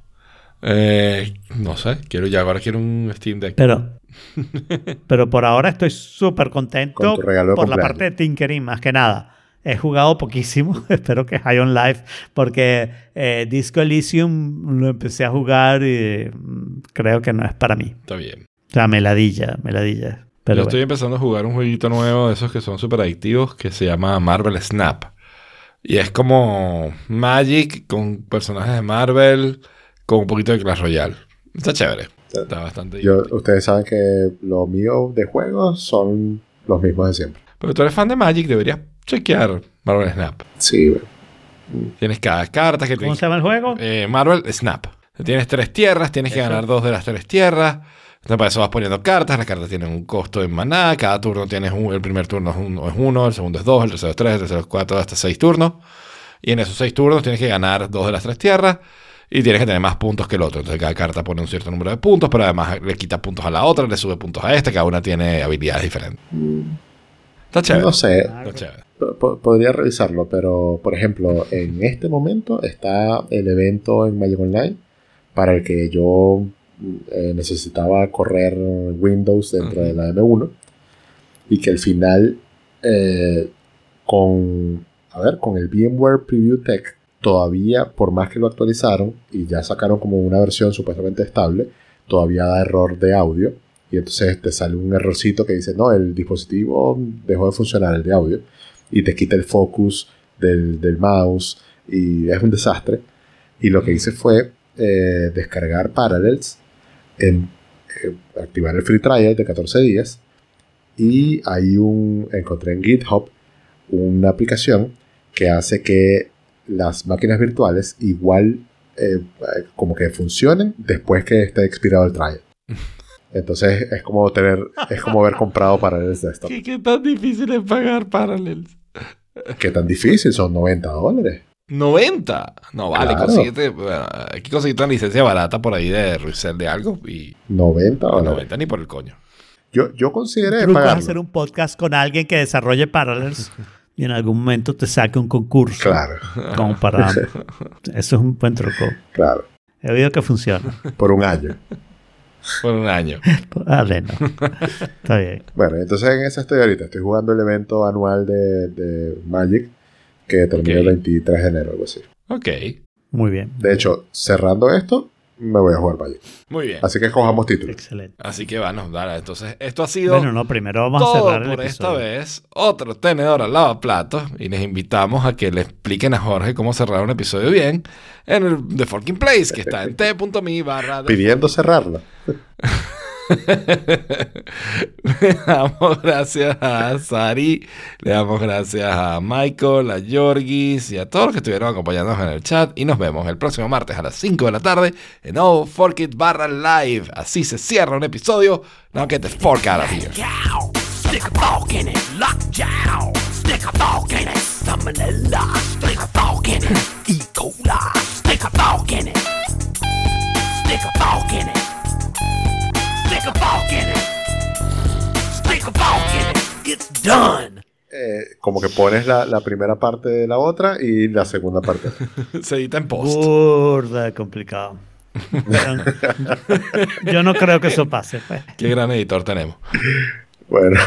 Eh, no sé, quiero ya ahora quiero un Steam Deck. Pero, pero por ahora estoy súper contento Con por la parte de Tinkering, más que nada. He jugado poquísimo, espero que High on Life, porque eh, Disco Elysium lo empecé a jugar y mm, creo que no es para mí. Está bien. O sea, meladilla, meladilla. Pero Yo estoy bueno. empezando a jugar un jueguito nuevo de esos que son súper adictivos que se llama Marvel Snap. Y es como Magic con personajes de Marvel con un poquito de Clash Royale. Está chévere. Está bastante Yo, ustedes saben que lo mío de juegos son los mismos de siempre. Pero tú eres fan de Magic, deberías chequear Marvel Snap. Sí, bueno. Tienes cada carta que ¿Cómo tienes. se llama el juego? Eh, Marvel Snap. Tienes tres tierras, tienes que ganar dos de las tres tierras. Entonces, para eso vas poniendo cartas. Las cartas tienen un costo en maná. Cada turno tienes un, el primer turno es uno, es uno, el segundo es dos, el tercero es tres, el tercero es cuatro, hasta seis turnos. Y en esos seis turnos tienes que ganar dos de las tres tierras. Y tienes que tener más puntos que el otro. Entonces cada carta pone un cierto número de puntos, pero además le quita puntos a la otra, le sube puntos a esta. Cada una tiene habilidades diferentes. Está chévere. No sé, Está chévere. po- podría revisarlo, pero por ejemplo, en este momento está el evento en Magic Online para el que yo eh, necesitaba correr Windows dentro de la M1 y que al final eh, con a ver, con el VMware Preview Tech todavía, por más que lo actualizaron y ya sacaron como una versión supuestamente estable, todavía da error de audio. Y entonces te sale un errorcito que dice, no, el dispositivo dejó de funcionar, el de audio. Y te quita el focus del, del mouse. Y es un desastre. Y lo que hice fue eh, descargar Parallels, eh, activar el free trial de 14 días. Y hay un, encontré en GitHub una aplicación que hace que las máquinas virtuales igual eh, como que funcionen después que esté expirado el trial. Entonces es como tener, es como haber comprado Parallels Desktop. ¿Qué, qué tan difícil es pagar Parallels? ¿Qué tan difícil? Son 90 dólares. 90. No vale, Claro. consíguete. Bueno, hay que conseguirte una licencia barata por ahí de resell de algo y 90 no, dólares. 90 ni por el coño. Yo, yo consideré pagarlo. hacer un podcast con alguien que desarrolle Parallels y en algún momento te saque un concurso. Claro, Como para... Eso es un buen truco. claro. He oído que funciona. Por un año. Por un año. Dale, no. Está bien. Bueno, entonces en eso estoy ahorita. Estoy jugando el evento anual de, de Magic que termina el Ok. 23 de enero, algo así. Ok. Muy bien. De hecho, cerrando esto, me voy a jugar Magic. Muy bien. Así que cojamos títulos. Excelente. Así que bueno, dale. Entonces, esto ha sido Bueno, no, primero vamos a cerrar el por esta vez. Otro tenedor al lavaplatos. Y les invitamos a que le expliquen a Jorge cómo cerrar un episodio bien en el The Forking Place, que está en t.me barra Pidiendo cerrarla. Le damos gracias a Sari, le damos gracias a Michael, a Yorgis y a todos los que estuvieron acompañándonos en el chat. Y nos vemos el próximo martes a las 5 de la tarde en Oh Fork It barra live. Así se cierra un episodio. Now get the fork out of here. Cow, stick a fork in it, lockjaw, stick a fork in it, salmonella, stick a fork in it, E. coli, stick a fork in it, stick a fork in it, Eh, como que pones la, la primera parte de la otra y la segunda parte. Se edita en post. Burda complicado. Yo no creo que eso pase. pues. Qué gran editor tenemos. Bueno.